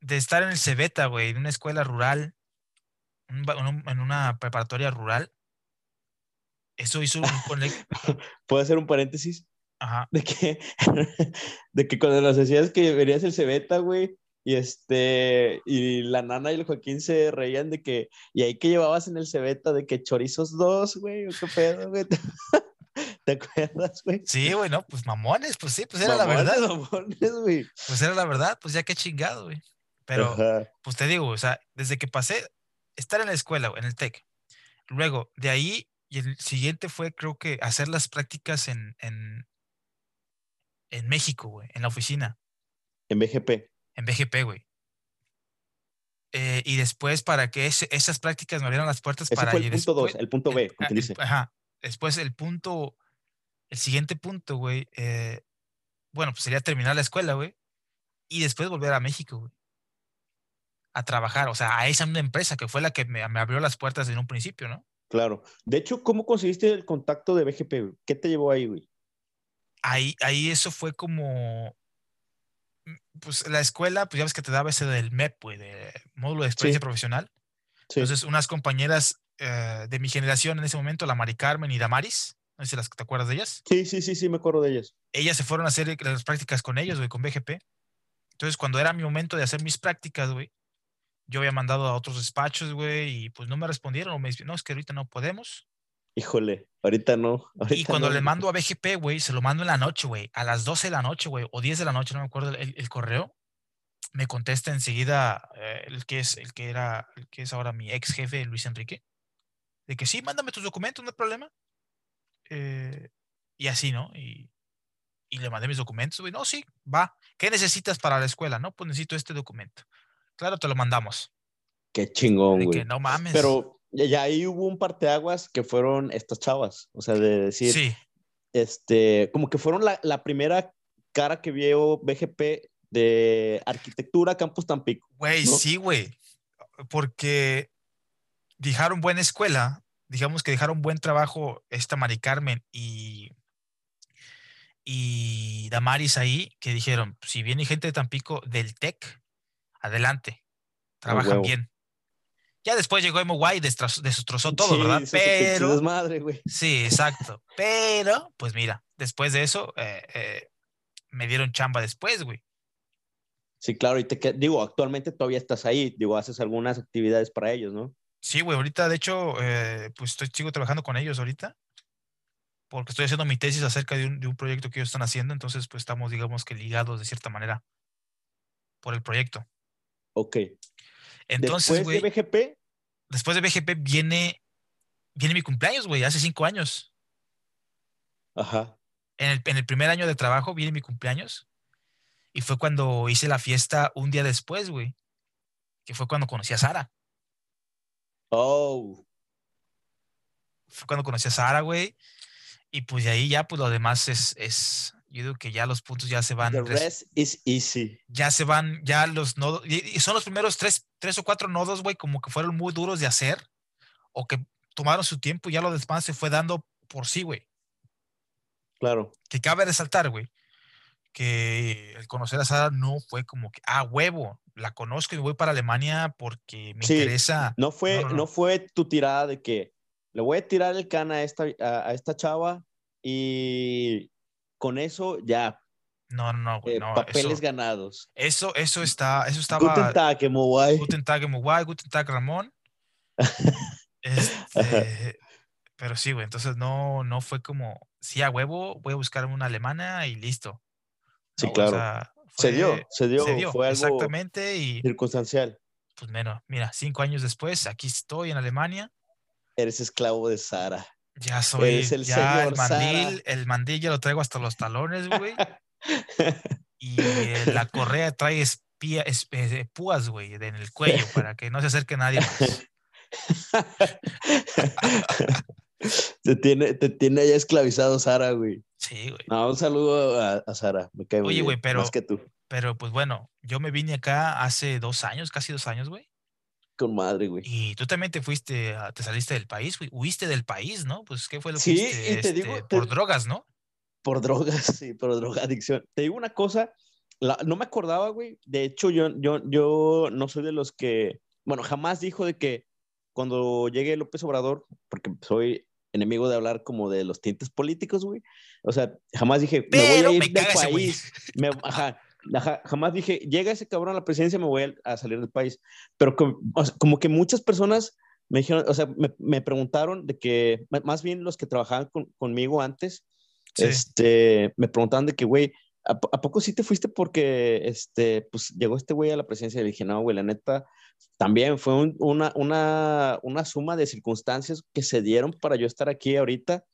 de estar en el Cebeta, güey, en una escuela rural, en un- en una preparatoria rural, Eso hizo un ¿Puedo hacer un paréntesis? Ajá. De que, de que cuando nos decías que venías el Cebeta, güey, y este, y la nana y el Joaquín se reían de que, y ahí que llevabas en el Cebeta de que chorizos dos, güey, o qué pedo, güey. ¿Te acuerdas, güey? Sí, güey, no, pues mamones, pues sí, pues era la verdad. mamones, güey. Pues era la verdad, pues ya qué chingado, güey. Pero, Ajá. pues te digo, o sea, desde que pasé, estar en la escuela, güey, en el TEC. Luego, de ahí, y el siguiente fue, creo que, hacer las prácticas en, en, en México, güey, en la oficina, En BGP. En BGP, güey. Eh, y después, para que esas prácticas me abrieran las puertas Ese para fue el ir punto 2, después- el punto B, el- como ah, te el- dice. Ajá. Después el punto, el siguiente punto, güey, eh, bueno, pues sería terminar la escuela, güey, y después volver a México, güey, a trabajar, o sea, a esa misma empresa que fue la que me, me abrió las puertas en un principio, ¿no? Claro. De hecho, ¿cómo conseguiste el contacto de BGP, güey? ¿Qué te llevó ahí, güey? Ahí, ahí eso fue como, pues la escuela, pues ya ves que te daba ese del MEP, güey, de módulo de experiencia Sí. profesional. Sí. Entonces, unas compañeras eh, de mi generación en ese momento, la Mari Carmen y Damaris, no sé si las, te acuerdas de ellas. sí, sí, sí, sí, me acuerdo de ellas. ellas se fueron a hacer las prácticas con ellos, güey, con BGP. Entonces, cuando era mi momento de hacer mis prácticas, güey, yo había mandado a otros despachos, güey, y pues no me respondieron, o me dijeron, no, es que ahorita no podemos. Híjole, ahorita no. Y ahorita cuando no, le mando a BGP, güey, se lo mando en la noche, güey, a las 12 de la noche, güey, o 10 de la noche, no me acuerdo el, el correo, me contesta enseguida eh, el que es, el que era, el que es ahora mi ex jefe, Luis Enrique, de que sí, mándame tus documentos, no hay problema. Eh, y así, ¿no? Y, y le mandé mis documentos, güey. No, sí, va. ¿Qué necesitas para la escuela? No, pues necesito este documento. Claro, te lo mandamos. Qué chingón, güey. no mames. Pero ya ahí hubo un parteaguas que fueron estas chavas. O sea, de decir, sí, este, como que fueron la, la primera cara que vio BGP de arquitectura Campus Tampico. güey, ¿no? sí, güey. Porque dejaron buena escuela, digamos que dejaron buen trabajo esta Mari Carmen y, y Damaris ahí, que dijeron, si viene gente de Tampico del TEC, adelante, trabajan bien. Ya después llegó MY y destrozó todo, Sí, ¿verdad? Pero, güey. sí, exacto. Pero, pues mira, después de eso, eh, eh, me dieron chamba después, güey. Sí, claro, y te digo, actualmente todavía estás ahí, digo, haces algunas actividades para ellos, ¿no? Sí, güey, ahorita de hecho, eh, pues estoy, sigo trabajando con ellos ahorita, porque estoy haciendo mi tesis acerca de un, de un proyecto que ellos están haciendo, entonces pues estamos, digamos que ligados de cierta manera por el proyecto. Ok. Entonces, Después güey, de BGP, después de BGP viene, viene mi cumpleaños, güey, hace cinco años. ajá. En el, en el primer año de trabajo viene mi cumpleaños y fue cuando hice la fiesta un día después, güey, que fue cuando conocí a Sara. Oh, fue cuando conocí a Sara, güey. Y pues de ahí ya, pues lo demás es, es, yo digo que ya los puntos ya se van, the res- rest is easy. ya se van, ya los nodos, y, son los primeros tres, tres o cuatro nodos, güey, como que fueron muy duros de hacer, o que tomaron su tiempo y ya lo demás se fue dando por sí, güey. Claro. Que cabe resaltar, güey, que el conocer a Sara no fue como que, ah, huevo, la conozco y voy para Alemania porque me Sí, interesa. No fue, No, no, no, no. fue tu tirada de que le voy a tirar el can a esta, a, a esta chava y con eso ya, No, no, no, eh, no, papeles eso, ganados. eso, eso está, eso estaba. Guten Tag, Mowai. Guten Tag, Mowai, Guten Tag, Ramón. Este, pero sí, güey, entonces no, no fue como, sí, a huevo, voy a buscar una alemana y listo. Sí, No, güey, o claro. Se dio, se dio, se dio, fue algo exactamente, y circunstancial. pues menos, mira, cinco años después, aquí estoy en Alemania, Eres esclavo de Sara. Ya soy, el ya el Sara. mandil, el mandil ya lo traigo hasta los talones, güey, y eh, la correa trae espía, es- eh, púas, güey, en el cuello, para que no se acerque nadie más. te, tiene, te tiene ya esclavizado Sara, güey. Sí, güey. No, un saludo a, a Sara. Me cae Oye, güey, pero- Más que tú. Pero pues bueno, yo me vine acá hace dos años, casi dos años, güey. Con madre, güey. Y tú también te fuiste, a- te saliste del país, güey. Huiste del país, ¿no? Pues, ¿qué fue lo que Sí, y te digo, Este, te- por drogas, ¿no? Por drogas, sí, por drogadicción. Te digo una cosa, la- no me acordaba, güey. De hecho, yo, yo, yo no soy de los que, bueno, jamás dijo de que cuando llegue López Obrador, porque soy enemigo de hablar como de los tintes políticos, güey. O sea, jamás dije, me voy a ir del país. Me, ajá, jamás dije, llega ese cabrón a la presidencia, me voy a, salir del país. Pero como, que muchas personas me dijeron, o sea, me, preguntaron de que, más bien los que trabajaban conmigo antes, este, me preguntaban de que, güey, ¿a, poco sí te fuiste porque, este, pues llegó este güey a la presidencia? Y dije, no, güey, la neta, también fue una, una, una suma de circunstancias que se dieron para yo estar aquí ahorita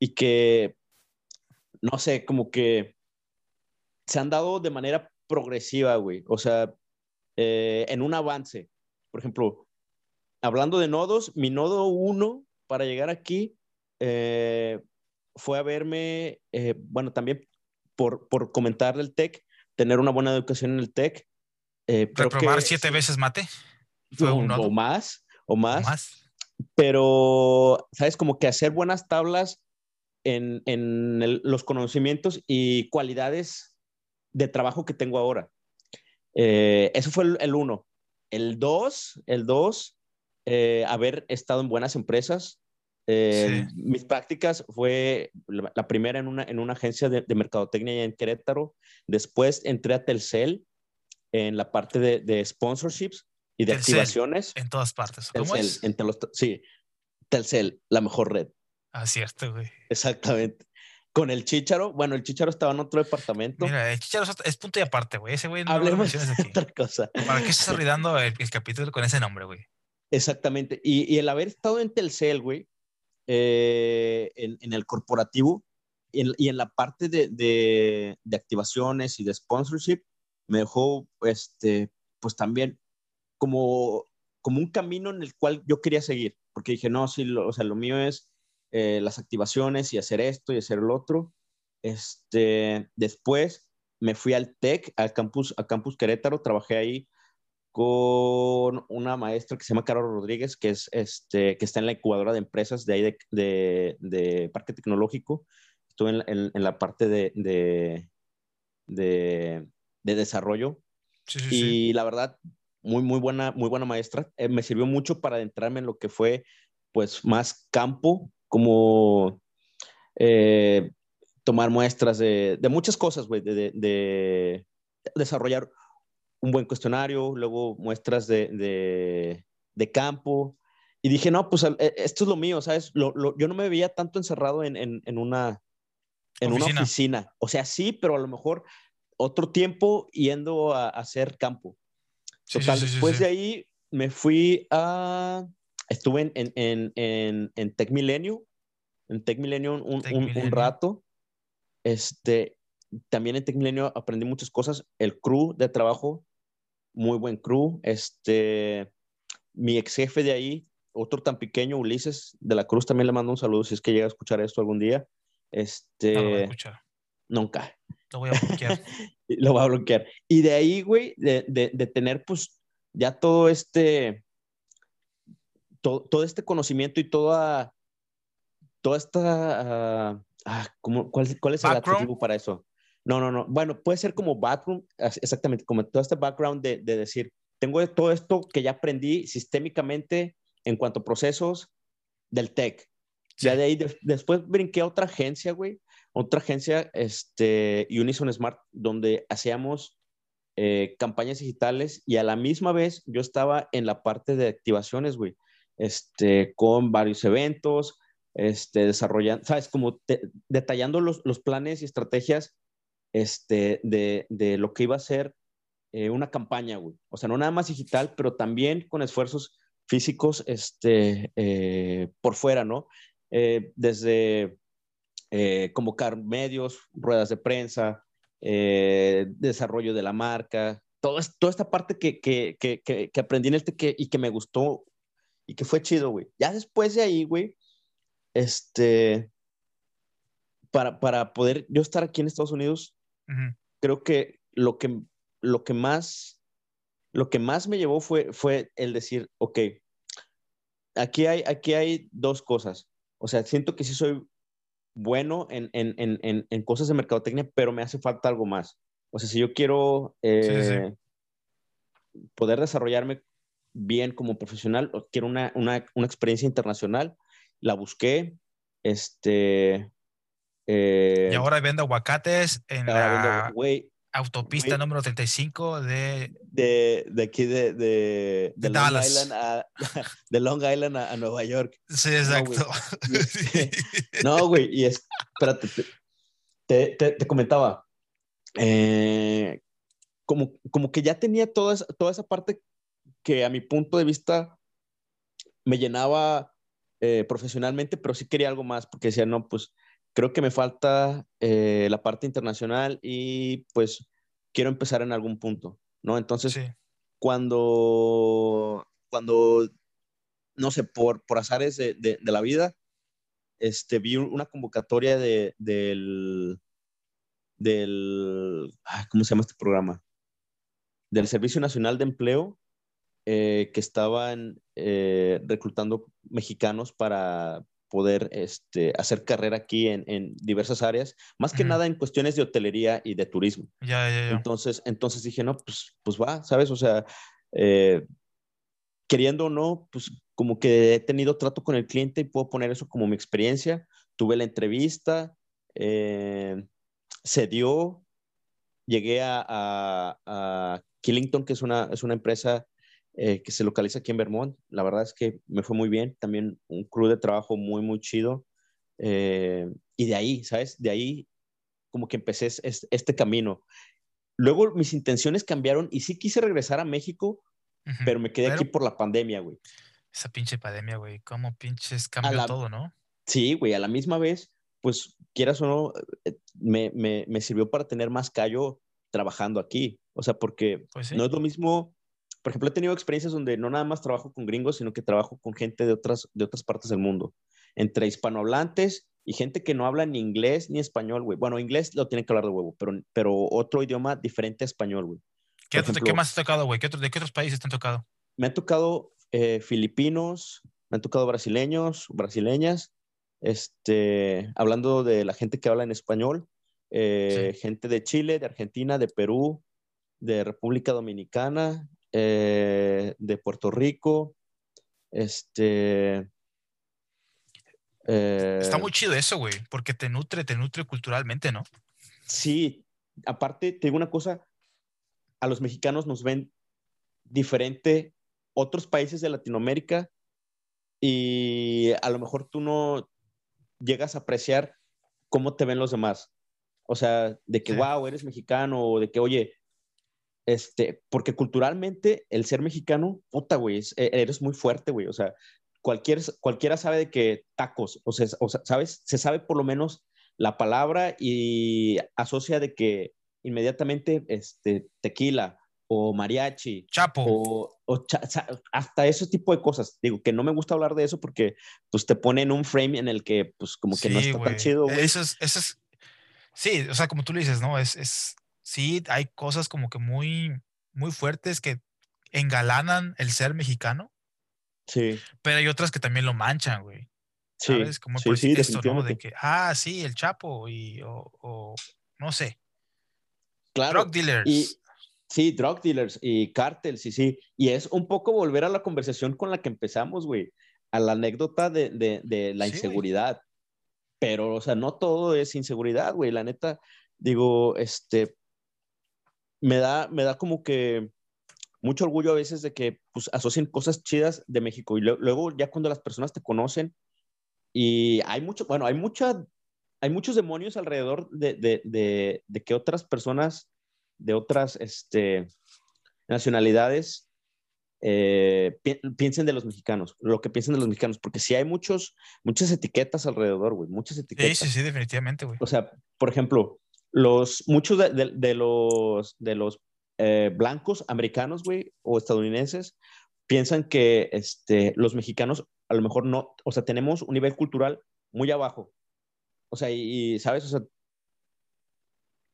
y que, no sé, como que se han dado de manera progresiva, güey. O sea, eh, en un avance. Por ejemplo, hablando de nodos, mi nodo 1 para llegar aquí eh, fue a verme, eh, bueno, también por, por comentar el TEC, tener una buena educación en el TEC. ¿Reprobar siete veces mate? ¿Fue o, o más, o más. O más. Pero, ¿sabes? Como que hacer buenas tablas en, en los conocimientos y cualidades de trabajo que tengo ahora. Eh, eso fue el, uno. El dos, el dos, eh, haber estado en buenas empresas. Eh, mis prácticas fue la, primera en una, en una agencia de, mercadotecnia en Querétaro. Después entré a Telcel en la parte de, de sponsorships y de activaciones. En todas partes. Telcel, Entre los, sí, Telcel, la mejor red. Ah, cierto, güey. Exactamente con el Chicharo. Bueno, el Chicharo estaba en otro departamento. Mira, el Chicharo es punto y aparte, güey. Ese güey no Hablemos de otra cosa. ¿Para qué estás olvidando el, capítulo con ese nombre, güey? Exactamente. Y, el haber estado en Telcel, güey, eh, en, el corporativo y en, la parte de, de, activaciones y de sponsorship, me dejó, este, pues también como, como un camino en el cual yo quería seguir. Porque dije, no, sí, o sea, lo mío es eh, las activaciones y hacer esto y hacer el otro. Este, después me fui al TEC, al campus, a Campus Querétaro, trabajé ahí con una maestra que se llama Carol Rodríguez, que, es, este, que está en la incubadora de empresas de ahí de, de, Parque Tecnológico. Estuve en, en, la parte de, de, de desarrollo. y la verdad, muy, muy buena, muy buena maestra. Eh, me sirvió mucho para adentrarme en lo que fue, pues, más campo como eh, tomar muestras de, muchas cosas, güey, de, desarrollar un buen cuestionario, luego muestras de, campo. Y dije, no, pues e, esto es lo mío, ¿sabes? yo no me veía tanto encerrado en, una, en oficina. una oficina. O sea, sí, pero a lo mejor otro tiempo yendo a, hacer campo. Total, después de ahí me fui a estuve en, en, en, en Tech Milenio, en Tech Milenio un, un, rato. Este, también en Tech Milenio aprendí muchas cosas. El crew de trabajo, muy buen crew. Este, mi ex jefe de ahí, otro tan pequeño, Ulises de la Cruz, también le mando un saludo si es que llega a escuchar esto algún día. Este, no lo voy a escuchar. Nunca. Lo voy a bloquear. lo voy a bloquear. Y de ahí, güey, de, de, de tener pues ya todo este, todo, este conocimiento y toda, toda esta, uh, ah, cuál, ¿cuál, es el adjetivo para eso? No, no, no. Bueno, puede ser como background, exactamente, como todo este background de, de decir, tengo todo esto que ya aprendí sistémicamente en cuanto a procesos del tech. Ya de ahí, después brinqué a otra agencia, güey, otra agencia, este, Unison Smart, donde hacíamos eh, campañas digitales y a la misma vez yo estaba en la parte de activaciones, güey este, con varios eventos, este, desarrollando, sabes, como detallando los, los, planes y estrategias este, de, de, lo que iba a ser eh, una campaña, güey. O sea, no nada más digital, pero también con esfuerzos físicos este, eh, por fuera, ¿no? Eh, desde convocar medios, ruedas de prensa, desarrollo de la marca, todo, toda esta parte que, que, que, que aprendí en este que, y que me gustó y que fue chido, güey. Ya después de ahí, güey, este, para, para poder yo estar aquí en Estados Unidos, creo que lo que, lo que más, lo que más me llevó fue, fue el decir, ok, aquí hay, aquí hay dos cosas. O sea, siento que sí soy bueno en, en, en, en cosas de mercadotecnia, pero me hace falta algo más. O sea, si yo quiero eh, poder desarrollarme bien como profesional, quiero una, una, una experiencia internacional, la busqué, Este. y ahora vende aguacates en la autopista número 35 de... De, de aquí de, de, de, Long Island a, de Long Island a, Nueva York. Sí, exacto. No, güey, y es, espérate, te, te, te comentaba, eh, como, como que ya tenía toda toda esa parte que a mi punto de vista me llenaba eh, profesionalmente, pero sí quería algo más, porque decía, no, pues creo que me falta eh, la parte internacional y pues quiero empezar en algún punto, ¿no? Entonces, cuando, cuando, no sé, por, por azares de, de, la vida, este, vi una convocatoria de, del, del, ¿cómo se llama este programa? Del Servicio Nacional de Empleo, eh, que estaban eh, reclutando mexicanos para poder este, hacer carrera aquí en, diversas áreas, más que nada en cuestiones de hotelería y de turismo. Ya, ya, ya. Entonces, entonces dije, no, pues, pues va, ¿sabes? O sea, eh, queriendo o no, pues como que he tenido trato con el cliente y puedo poner eso como mi experiencia. Tuve la entrevista, eh, se dio, llegué a, a, a, Killington, que es una, es una empresa eh, que se localiza aquí en Vermont. La verdad es que me fue muy bien. También un crew de trabajo muy, muy chido. Eh, y de ahí, ¿sabes? De ahí como que empecé este, camino. Luego mis intenciones cambiaron y sí quise regresar a México, pero me quedé aquí por la pandemia, güey. Esa pinche pandemia, güey. ¿Cómo pinches cambió todo, no? Sí, güey. A la misma vez, pues quieras o no, eh, me, me, me, sirvió para tener más callo trabajando aquí. O sea, porque pues no es lo mismo por ejemplo, he tenido experiencias donde no nada más trabajo con gringos, sino que trabajo con gente de otras, de otras partes del mundo, entre hispanohablantes y gente que no habla ni inglés ni español, güey. Bueno, inglés lo tienen que hablar de huevo, pero, pero otro idioma diferente a español, güey. ¿Qué, ¿Qué, más te ha tocado, güey? ¿De qué otros países te han tocado? Me han tocado eh, filipinos, me han tocado brasileños, brasileñas, este, hablando de la gente que habla en español, eh, gente de Chile, de Argentina, de Perú, de República Dominicana, eh, de Puerto Rico. Este. Está muy chido eso, güey, porque te nutre, te nutre culturalmente, ¿no? Sí, aparte, te digo una cosa, a los mexicanos nos ven diferente otros países de Latinoamérica y a lo mejor tú no llegas a apreciar cómo te ven los demás. O sea, de que, wow, eres mexicano, o de que, oye, este, porque culturalmente el ser mexicano, puta, güey, e, eres muy fuerte, güey. O sea, cualquier, cualquiera sabe de que tacos, o sea, ¿sabes? Se sabe por lo menos la palabra y asocia de que inmediatamente este, tequila o mariachi. Chapo. O, hasta ese tipo de cosas. Digo, que no me gusta hablar de eso porque pues te pone en un frame en el que pues como que no está tan chido. Güey. Eso es, eso es, sí, o sea, como tú le dices, ¿no? Es, es, sí hay cosas como que muy, muy fuertes que engalanan el ser mexicano. Sí. Pero hay otras que también lo manchan, güey. ¿Sabes? como por sí, esto, ¿no? De que, ah, sí, el Chapo y, o, no sé. Claro. Drug dealers. Y, sí, drug dealers y cárteles, sí, sí. Y es un poco volver a la conversación con la que empezamos, güey. A la anécdota de, de, de la inseguridad. Pero, o sea, no todo es inseguridad, güey. La neta, digo, este, me da, me da como que mucho orgullo a veces de que pues, asocien cosas chidas de México y luego ya cuando las personas te conocen y hay mucho, bueno, hay mucha, hay muchos demonios alrededor de, de, de, que otras personas de otras este, nacionalidades eh, piensen de los mexicanos, lo que piensen de los mexicanos, porque sí hay muchos, muchas etiquetas alrededor, güey, muchas etiquetas. Sí, sí, sí, definitivamente, güey. O sea, por ejemplo, los, muchos de, los, de los eh, blancos americanos, güey, o estadounidenses, piensan que este, los mexicanos a lo mejor no, o sea, tenemos un nivel cultural muy abajo. O sea, y, ¿sabes? O sea,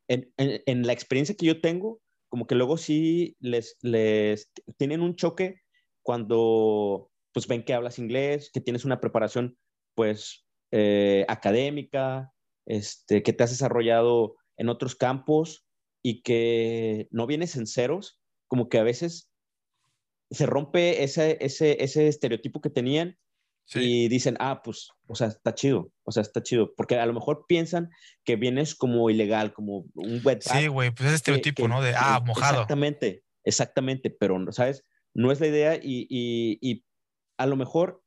en, en, la experiencia que yo tengo, como que luego sí les, les tienen un choque cuando pues ven que hablas inglés, que tienes una preparación pues eh, académica, este, que te has desarrollado en otros campos y que no vienes en ceros, como que a veces se rompe ese, ese, ese estereotipo que tenían y dicen, ah, pues, o sea, está chido, o sea, está chido, porque a lo mejor piensan que vienes como ilegal, como un wet Sí, güey, pues es estereotipo, ¿no? De, ah, mojado. Exactamente, exactamente, pero, ¿sabes? No es la idea y, y, y a lo mejor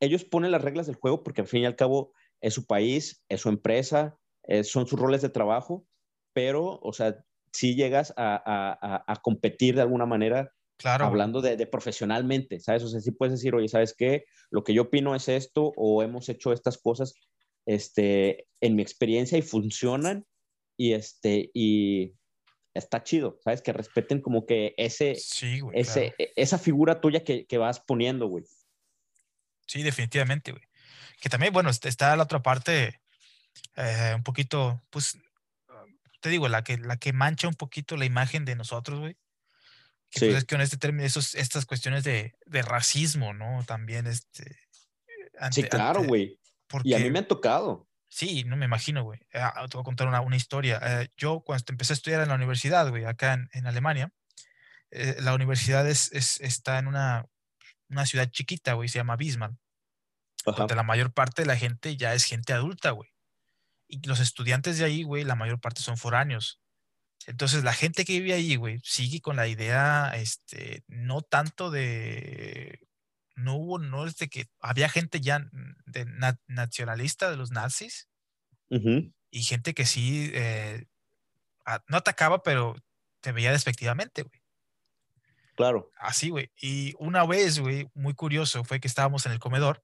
ellos ponen las reglas del juego porque al fin y al cabo es su país, es su empresa, son sus roles de trabajo, pero, o sea, si llegas a, a, competir de alguna manera, claro. hablando de, de, profesionalmente, ¿sabes? O sea, sí puedes decir, oye, ¿sabes qué? Lo que yo opino es esto o hemos hecho estas cosas este, en mi experiencia y funcionan y, este, y está chido, ¿sabes? Que respeten como que ese, ese esa figura tuya que, que vas poniendo, güey. Sí, definitivamente, güey. Que también, bueno, está la otra parte eh, un poquito, pues, te digo, la que, la que mancha un poquito la imagen de nosotros, güey. Que pues, es que con este término, esos, estas cuestiones de, de racismo, ¿no? También, este... sí, claro, güey. Y a mí me han tocado. Sí, no me imagino, güey. Ah, te voy a contar una, una historia. Eh, yo cuando empecé a estudiar en la universidad, güey, acá en, en Alemania, eh, la universidad es, es, está en una, una ciudad chiquita, güey, se llama Bismarck. Donde la mayor parte de la gente ya es gente adulta, güey. Y los estudiantes de ahí, güey, la mayor parte son foráneos. Entonces, la gente que vive ahí, güey, sigue con la idea, este, no tanto de, no hubo, no es de que había gente ya de nacionalista de los nazis y gente que sí, eh, no atacaba, pero te veía despectivamente, güey. Claro. Así, güey. Y una vez, güey, muy curioso, fue que estábamos en el comedor,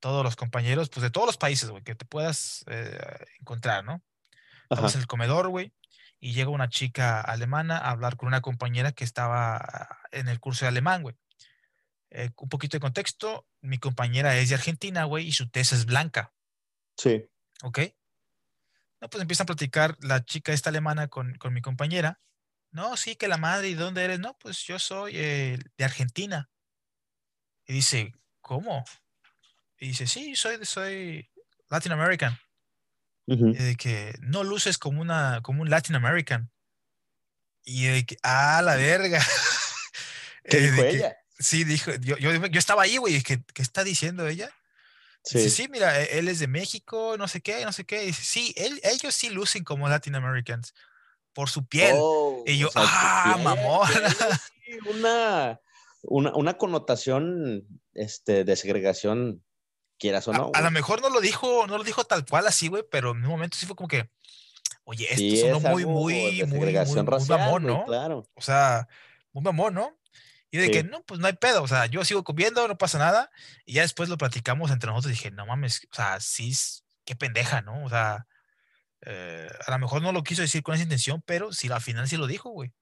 todos los compañeros, pues de todos los países, güey, que te puedas eh, encontrar, ¿no? Estamos en el comedor, güey, y llega una chica alemana a hablar con una compañera que estaba en el curso de alemán, güey. Eh, un poquito de contexto, mi compañera es de Argentina, güey, y su tesa es blanca. Sí. ¿Ok? No, pues empieza a platicar la chica esta alemana con, con mi compañera no, sí, que la madre, ¿y dónde eres? No, pues yo soy eh, de Argentina. Y dice, ¿cómo? Y dice, sí, soy, soy Latin American. Y de que no luces como, una, como un Latin American. Y de que, ah, la verga. ¿Qué dijo ella? sí, dijo, yo, yo, yo, estaba ahí, güey, ¿qué, ¿qué está diciendo ella? Sí. Dice, sí, mira, e, él es de México, no sé qué, no sé qué. dice, sí, él, ellos sí lucen como Latin Americans por su piel. Oh, y yo, ah, mamón. Una, una, una, connotación este, de segregación, quieras o no. A, lo mejor no lo dijo, no lo dijo tal cual así, güey, pero en un momento sí fue como que, oye, esto sonó muy, muy, muy, muy, mamón, ¿no? claro. O sea, muy mamón, ¿no? Y de que no, pues no hay pedo, o sea, yo sigo comiendo, no pasa nada. Y ya después lo platicamos entre nosotros y dije, no mames, o sea, sí, qué pendeja, ¿no? O sea, eh, a lo mejor no lo quiso decir con esa intención, pero sí, al final sí lo dijo, güey.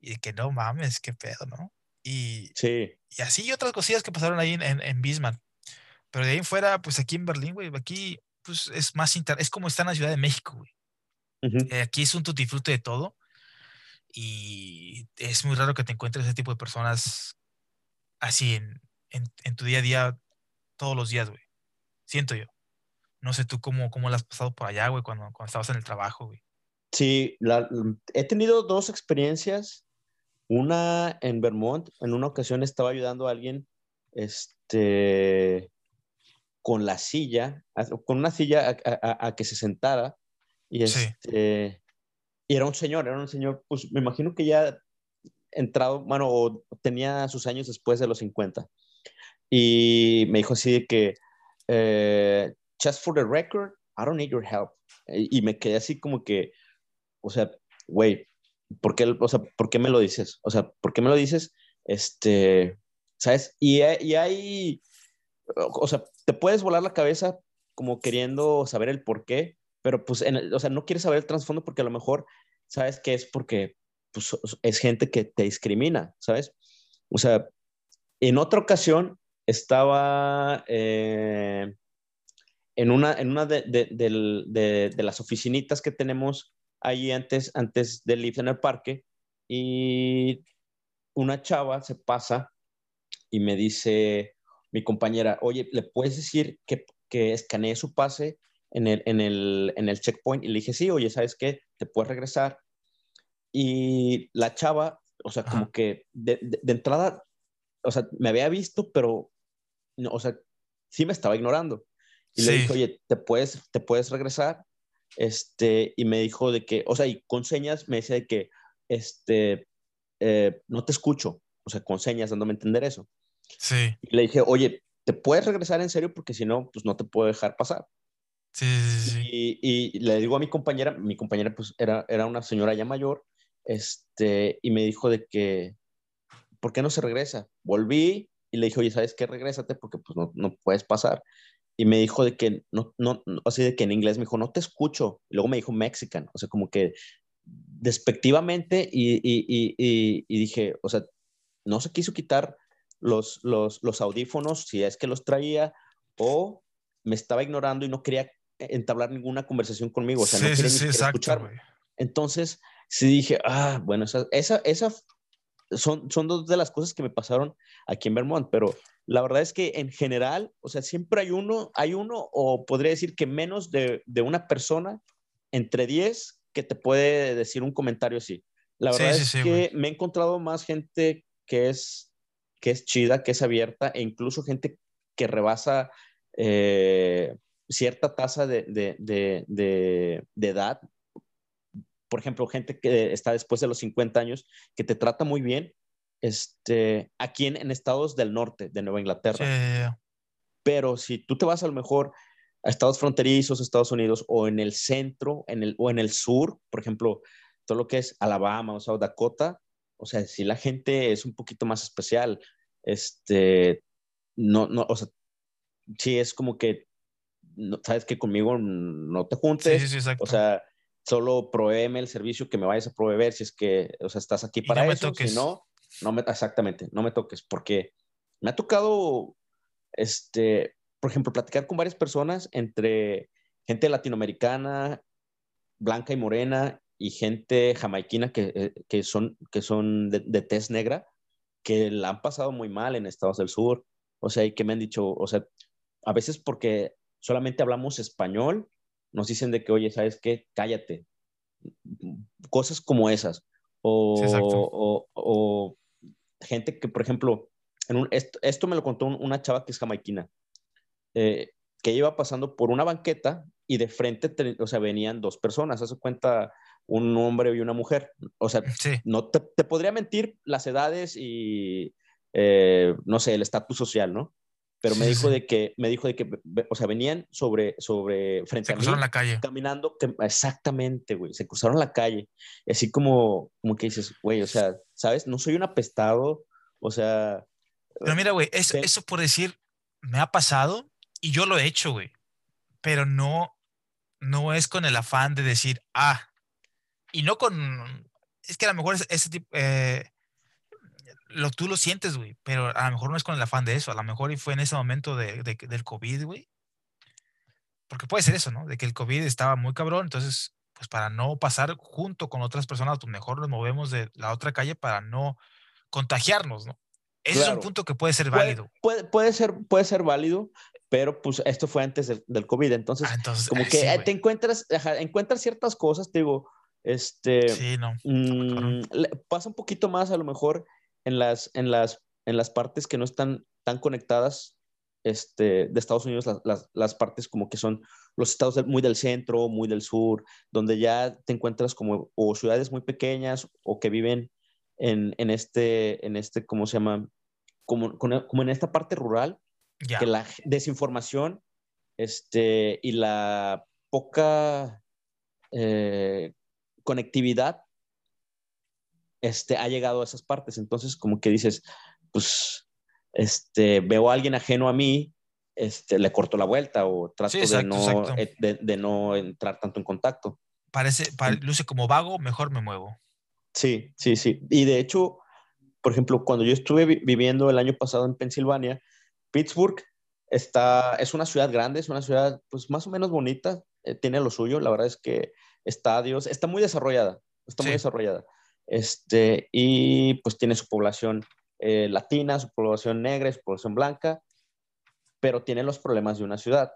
Y que no mames, qué pedo, ¿no? Y, sí. y así y otras cosillas que pasaron ahí en, en, Bismarck. Pero de ahí en fuera, pues aquí en Berlín, güey, aquí pues es más inter es como está en la Ciudad de México, güey. Eh, aquí es un tutifrute de todo. Y es muy raro que te encuentres ese tipo de personas así en, en, en tu día a día, todos los días, güey. Siento yo. No sé tú cómo, cómo la has pasado por allá, güey, cuando, cuando estabas en el trabajo, güey. Sí, he tenido dos experiencias. Una en Vermont, en una ocasión estaba ayudando a alguien este, con la silla, con una silla a, que se sentara. Y, este, y era un señor, era un señor, pues me imagino que ya entrado, bueno, tenía sus años después de los 50. Y me dijo así de que, eh, just for the record, I don't need your help. Y me quedé así como que, o sea, güey, ¿por qué, o sea, ¿por qué me lo dices? O sea, ¿por qué me lo dices? Este, ¿sabes? Y, y hay, o sea, te puedes volar la cabeza como queriendo saber el por qué, pero pues, en o sea, no quieres saber el trasfondo porque a lo mejor sabes que es porque pues, es gente que te discrimina, ¿sabes? O sea, en otra ocasión estaba, eh, en una, en una de, de, de, las oficinitas que tenemos ahí antes, antes del lift en el parque y una chava se pasa y me dice mi compañera, oye, ¿le puedes decir que, que escanee su pase en el, en, el, en el checkpoint? Y le dije, sí, oye, ¿sabes qué? Te puedes regresar. Y la chava, o sea, como que de, de, entrada, o sea, me había visto, pero no, o sea, sí me estaba ignorando. Y le dije, oye, ¿te puedes, ¿te puedes regresar? Este, y me dijo de que, o sea, y con señas me decía de que, este, eh, no te escucho, o sea, con señas dándome a entender eso. Sí. Y le dije, oye, ¿te puedes regresar en serio? Porque si no, pues no te puedo dejar pasar. Sí, sí, sí. Y, y, le digo a mi compañera, mi compañera pues era, era una señora ya mayor, este, y me dijo de que, ¿por qué no se regresa? Volví y le dije, oye, ¿sabes qué? Regrésate porque pues no, no puedes pasar. Y me dijo de que, no, no, así de que en inglés me dijo, no te escucho. Y luego me dijo Mexican, o sea, como que despectivamente y, y, y, y, dije, o sea, no se quiso quitar los, los, los audífonos si es que los traía o me estaba ignorando y no quería entablar ninguna conversación conmigo, o sea, no quería ni escuchar. Entonces, sí dije, ah, bueno, esa, esa, esa son, son dos de las cosas que me pasaron aquí en Vermont, pero la verdad es que en general, o sea, siempre hay uno, hay uno, o podría decir que menos de, de una persona entre 10 que te puede decir un comentario así. La verdad es que me he encontrado más gente que es, que es chida, que es abierta, e incluso gente que rebasa eh, cierta tasa de, de, de, de, edad. Por ejemplo, gente que está después de los 50 años, que te trata muy bien, este, aquí en, en estados del norte de Nueva Inglaterra. Pero si tú te vas a lo mejor a estados fronterizos, Estados Unidos, o en el centro, en el, o en el sur, por ejemplo, todo lo que es Alabama o South Dakota, o sea, si la gente es un poquito más especial, este, no, no, o sea, sí es como que, no, sabes que conmigo no te juntes, sí, sí, o sea, solo proveeme el servicio que me vayas a proveer si es que, o sea, estás aquí para eso, si no, no me, exactamente, no me toques, porque me ha tocado, este, por ejemplo, platicar con varias personas entre gente latinoamericana, blanca y morena, y gente jamaiquina que, eh, que son, que son de, de tez negra, que la han pasado muy mal en Estados del Sur, o sea, y que me han dicho, o sea, a veces porque solamente hablamos español, nos dicen de que, oye, ¿sabes qué? Cállate. Cosas como esas. O, o, o, gente que, por ejemplo, en un, esto, esto, me lo contó una chava que es jamaiquina, eh, que iba pasando por una banqueta y de frente, o sea, venían dos personas, hace cuenta un hombre y una mujer. O sea, sí. no te, te, podría mentir las edades y, eh, no sé, el estatus social, ¿no? Pero me sí, dijo sí. de que, me dijo de que, o sea, venían sobre, sobre, frente se a mí. cruzaron la calle. Caminando, que, exactamente, güey, se cruzaron la calle. Así como, como que dices, güey, o sea, ¿sabes? No soy un apestado, o sea... Pero mira, güey, eso, eso por decir, me ha pasado y yo lo he hecho, güey. Pero no, no es con el afán de decir, ah, y no con, es que a lo mejor ese, ese tipo, eh, lo, tú lo sientes, güey, pero a lo mejor no es con el afán de eso, a lo mejor fue en ese momento de, de, del COVID, güey. Porque puede ser eso, ¿no? De que el COVID estaba muy cabrón, entonces, pues para no pasar junto con otras personas, pues mejor nos movemos de la otra calle para no contagiarnos, ¿no? Ese claro. es un punto que puede ser válido. Puede, puede, ser, puede ser válido, pero pues esto fue antes del, del COVID, entonces, ah, entonces como eh, que sí, te encuentras, encuentras ciertas cosas, te digo, este, sí, no. mmm, pasa un poquito más a lo mejor en las, en las, en las partes que no están tan conectadas este, de Estados Unidos, las, las, las, partes como que son los estados muy del centro, muy del sur, donde ya te encuentras como o ciudades muy pequeñas o que viven en, en este, en este, ¿cómo se llama? Como, como en esta parte rural, ya. que la desinformación este, y la poca eh, conectividad este, ha llegado a esas partes. Entonces, como que dices, pues, este, veo a alguien ajeno a mí, este, le corto la vuelta o trato sí, exacto, de, no, eh, de, de, no entrar tanto en contacto. Parece, pare, luce como vago, mejor me muevo. Sí, sí, sí. Y de hecho, por ejemplo, cuando yo estuve vi viviendo el año pasado en Pensilvania, Pittsburgh está, es una ciudad grande, es una ciudad pues más o menos bonita, eh, tiene lo suyo, la verdad es que estadios, está muy desarrollada, está sí. muy desarrollada. Este, y pues tiene su población eh, latina, su población negra, su población blanca, pero tiene los problemas de una ciudad.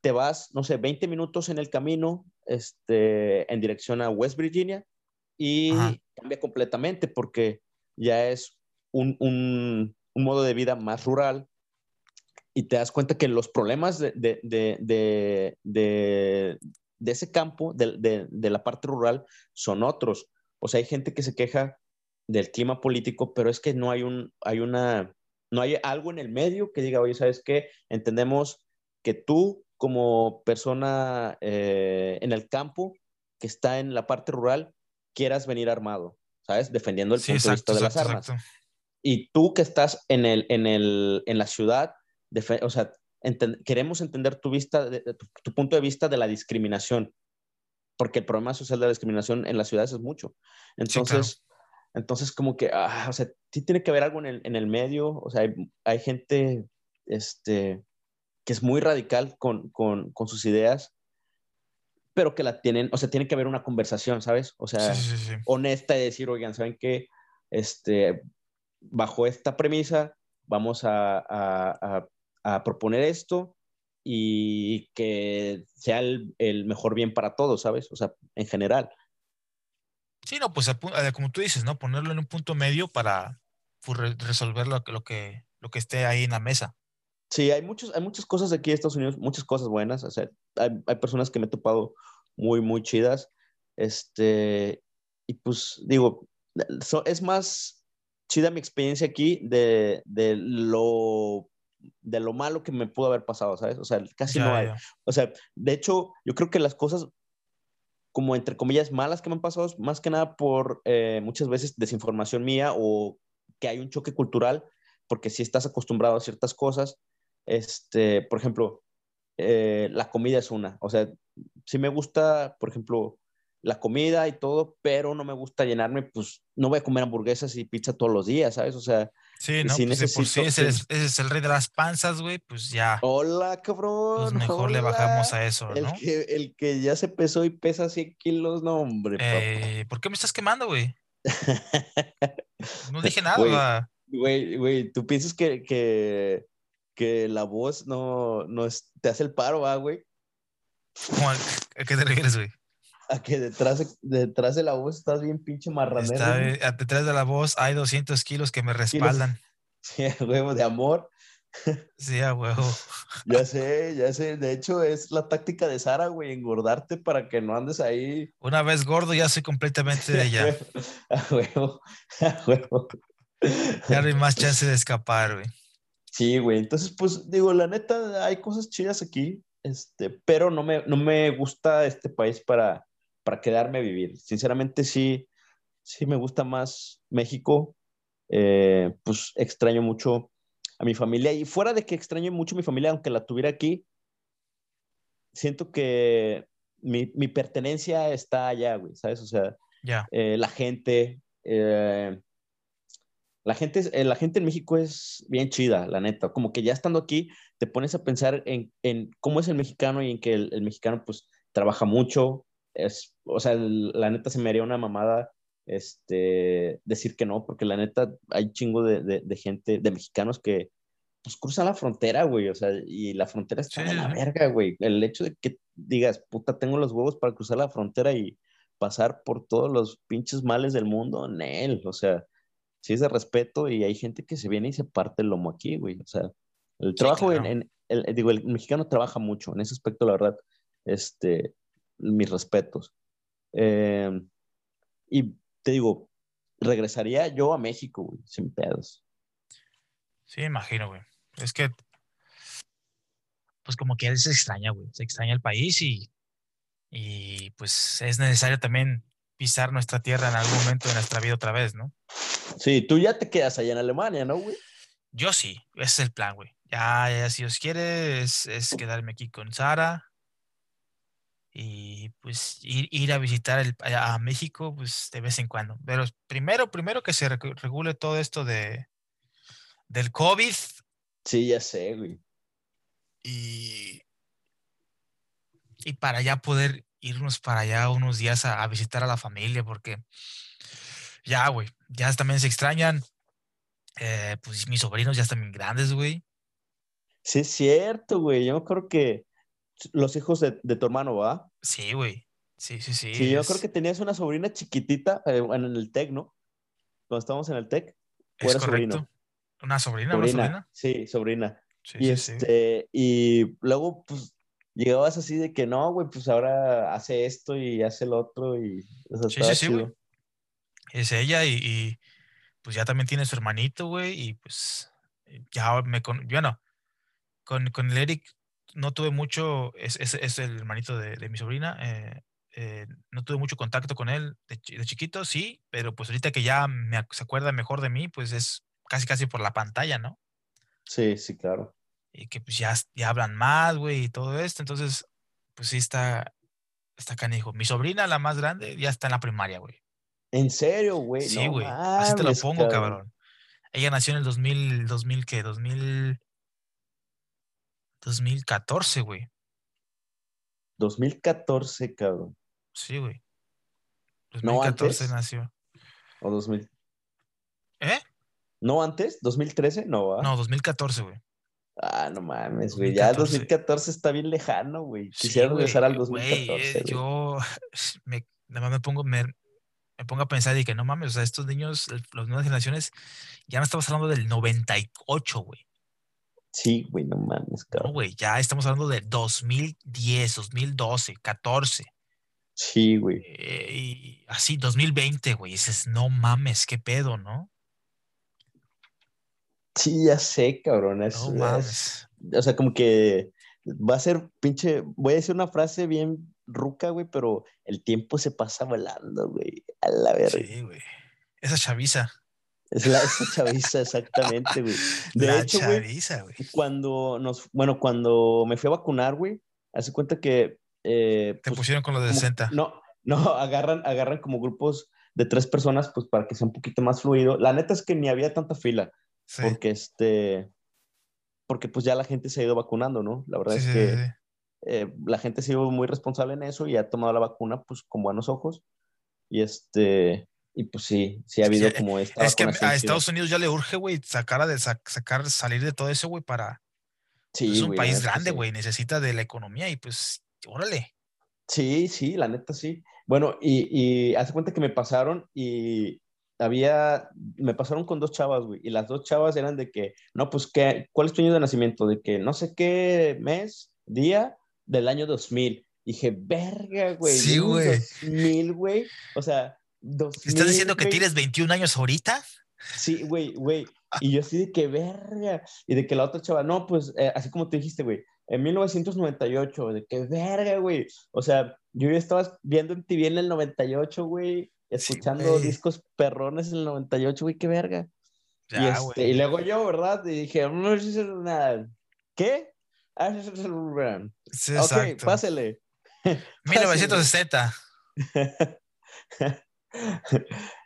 Te vas, no sé, 20 minutos en el camino este, en dirección a West Virginia y Ajá. cambia completamente porque ya es un, un, un, modo de vida más rural, y te das cuenta que los problemas de, de, de, de, de ese campo, de, la parte rural, son otros. O sea, hay gente que se queja del clima político, pero es que no hay un, hay una, no hay algo en el medio que diga, oye, ¿sabes qué? Entendemos que tú como persona eh, en el campo que está en la parte rural quieras venir armado, ¿sabes? Defendiendo el punto de vista de las armas. Y tú que estás en, el, en, el, en la ciudad, o sea, queremos entender tu, vista, tu, punto de vista de la discriminación, porque el problema social de la discriminación en las ciudades es mucho. Entonces, entonces como que, ah, o sea, sí tiene que haber algo en el, en el medio, o sea, hay, hay, gente este, que es muy radical con, con, con, sus ideas, pero que la tienen, o sea, tiene que haber una conversación, ¿sabes? O sea, honesta y decir, oigan, ¿saben qué? Este, bajo esta premisa, vamos a, a a proponer esto y que sea el, mejor bien para todos, ¿sabes? O sea, en general. Sí, no, pues como tú dices, ¿no? Ponerlo en un punto medio para pues, resolver lo, lo, que, lo que esté ahí en la mesa. Sí, hay, muchos, hay muchas cosas aquí en Estados Unidos, muchas cosas buenas. O sea, hay, hay personas que me he topado muy, muy chidas. Este, y pues digo, es más chida mi experiencia aquí de, de lo de lo malo que me pudo haber pasado, ¿sabes? O sea, casi no hay. O sea, de hecho, yo creo que las cosas como entre comillas malas que me han pasado, más que nada por eh, muchas veces desinformación mía o que hay un choque cultural, porque si estás acostumbrado a ciertas cosas, este, por ejemplo, eh, la comida es una, o sea, si me gusta, por ejemplo, la comida y todo, pero no me gusta llenarme, pues no voy a comer hamburguesas y pizza todos los días, ¿sabes? O sea, sí, no, pues por sí ese, es, el rey de las panzas, güey, pues ya. Hola, cabrón. Pues mejor le bajamos a eso, el ¿no? Que, el que ya se pesó y pesa 100 kilos, no, hombre. Eh, ¿Por qué me estás quemando, güey? no dije nada. Güey, güey, tú piensas que, que, que la voz no, no es, te hace el paro, ¿ah, güey? ¿A qué te refieres, güey? A que detrás, detrás de la voz estás bien pinche marranero. Está, detrás de la voz hay 200 kilos que me respaldan. Sí, a huevo de amor. Sí, a huevo. Ya sé, ya sé. De hecho, es la táctica de Sara, güey, engordarte para que no andes ahí. Una vez gordo, ya soy completamente de ella. A huevo, a huevo. Ya no hay más chance de escapar, güey. Sí, güey. Entonces, pues, digo, la neta, hay cosas chidas aquí, este, pero no me, no me gusta este país para, para quedarme a vivir. Sinceramente sí, sí me gusta más México. Eh, pues extraño mucho a mi familia y fuera de que extraño mucho a mi familia, aunque la tuviera aquí, siento que mi, mi pertenencia está allá, güey, ¿sabes? O sea, eh, la gente, eh, la gente, la gente en México es bien chida, la neta. Como que ya estando aquí, te pones a pensar en, en cómo es el mexicano y en que el, el mexicano, pues, trabaja mucho, es, o sea, la neta se me haría una mamada este, decir que no, porque la neta hay chingo de, de, gente, de mexicanos que pues cruzan la frontera, güey, o sea, y la frontera está en la verga, güey. El hecho de que digas, puta, tengo los huevos para cruzar la frontera y pasar por todos los pinches males del mundo, en él, o sea, sí es de respeto y hay gente que se viene y se parte el lomo aquí, güey, o sea, el trabajo en, el, digo, el mexicano trabaja mucho en ese aspecto, la verdad, este, mis respetos. Eh, y te digo, regresaría yo a México, güey, sin pedos. Sí, imagino, güey. Es que, pues como que se extraña, güey. Se extraña el país y, y pues es necesario también pisar nuestra tierra en algún momento de nuestra vida otra vez, ¿no? Sí, tú ya te quedas allá en Alemania, ¿no, güey? Yo sí, ese es el plan, güey. Ya, ya, si Dios quiere, es, es quedarme aquí con Sara, y pues ir, a visitar el, a México pues de vez en cuando. Pero primero, primero que se regule todo esto de del COVID. Sí, ya sé, güey. Y, y para ya poder irnos para allá unos días a, visitar a la familia, porque ya, güey, ya también se extrañan. Eh, pues mis sobrinos ya están bien grandes, güey. Sí, es cierto, güey. Yo creo que los hijos de, tu hermano, ¿va? Sí, güey. Sí, sí, sí. Sí, yo creo que tenías una sobrina chiquitita eh, en el TEC, ¿no? Cuando estábamos en el TEC. Es correcto. ¿Una sobrina, sobrina? Sí, sobrina. Sí, y sí, sí. este, y luego, pues, llegabas así de que no, güey, pues ahora hace esto y hace lo otro y, o sea, Sí, sí, sí, güey. Es ella y, y, pues ya también tiene su hermanito, güey, y pues ya me con, bueno, con, con el Eric no tuve mucho, es, es, es el hermanito de, de mi sobrina, eh, eh, no tuve mucho contacto con él de, chi- de chiquito, sí, pero pues ahorita que ya me, se acuerda mejor de mí, pues es casi casi por la pantalla, ¿no? Sí, sí, claro. Y que pues ya, ya hablan más, güey, y todo esto, entonces, pues sí está, está canijo. Mi sobrina, la más grande, ya está en la primaria, güey. En serio, güey, Sí, no güey, así te lo pongo, cabrón. cabrón. Ella nació en el 2000, 2000, ¿qué? 2000, 2014, güey. 2014, cabrón. Sí, güey. ¿No 2014 antes? nació. ¿O 2000? ¿Eh? ¿No antes? ¿2013? No, ¿va? No, 2014, güey. Ah, no mames, güey. Ya el 2014. 2014 está bien lejano, güey. Sí, Quisiera regresar al güey, güey, 2014, eh, güey. yo me, nada más me pongo, me, me pongo a pensar y que no mames, o sea, estos niños, las nuevas generaciones, ya no estamos hablando del 98, güey. Sí, güey, no mames, No, cabrón. güey, ya estamos hablando de 2010, 2012, 14. Sí, güey. eh, y así, 2020, güey. Dices, no mames, qué pedo, ¿no? Sí, ya sé, cabrón. Es, No es- mames. o sea, como que va a ser pinche. Voy a decir una frase bien ruca, güey, pero el tiempo se pasa volando, güey. A la verga. Sí, güey. Esa chaviza. Es la, esa chaviza, exactamente, güey. De la hecho, chaviza, güey. cuando nos. Bueno, cuando me fui a vacunar, güey, hace cuenta que. eh, Te pues, pusieron con los de como- 60. No, no, agarran, agarran como grupos de tres personas, pues para que sea un poquito más fluido. La neta es que ni había tanta fila, Sí. porque este, porque pues ya la gente se ha ido vacunando, ¿no? La verdad Sí, es que sí. eh, la gente ha sido muy responsable en eso y ha tomado la vacuna pues con buenos ojos. Y este, y pues sí, sí ha habido ya- como esta Es que a. Estados Unidos ya le urge, güey, sacar, de, sac- sacar, salir de todo eso, güey, para. Sí, es un país grande, sí. güey, necesita de la economía y pues, órale. Sí, sí, la neta sí. Bueno, y, y hace cuenta que me pasaron y había, me pasaron con dos chavas, güey, y las dos chavas eran de que, no, pues, ¿qué, ¿cuál es tu año de nacimiento? De que no sé qué mes, día del año 2000. Dije, verga, güey, Sí, ¿vienes güey. 2000, güey. O sea, 2000. ¿Estás diciendo que tienes 21 años ahorita? Sí, güey, güey. Y yo así de que verga. Y de que la otra chava, no, pues eh, así como te dijiste, güey, en 1998, de que verga, güey. O sea, yo ya estaba viendo en TV en el 98, güey, escuchando discos perrones en el 98, güey, qué verga. y, Ya, este, güey. y luego yo, ¿verdad? Y dije, no sé nada. ¿Qué? Ah, sí, Ok, exacto. pásele. 1960.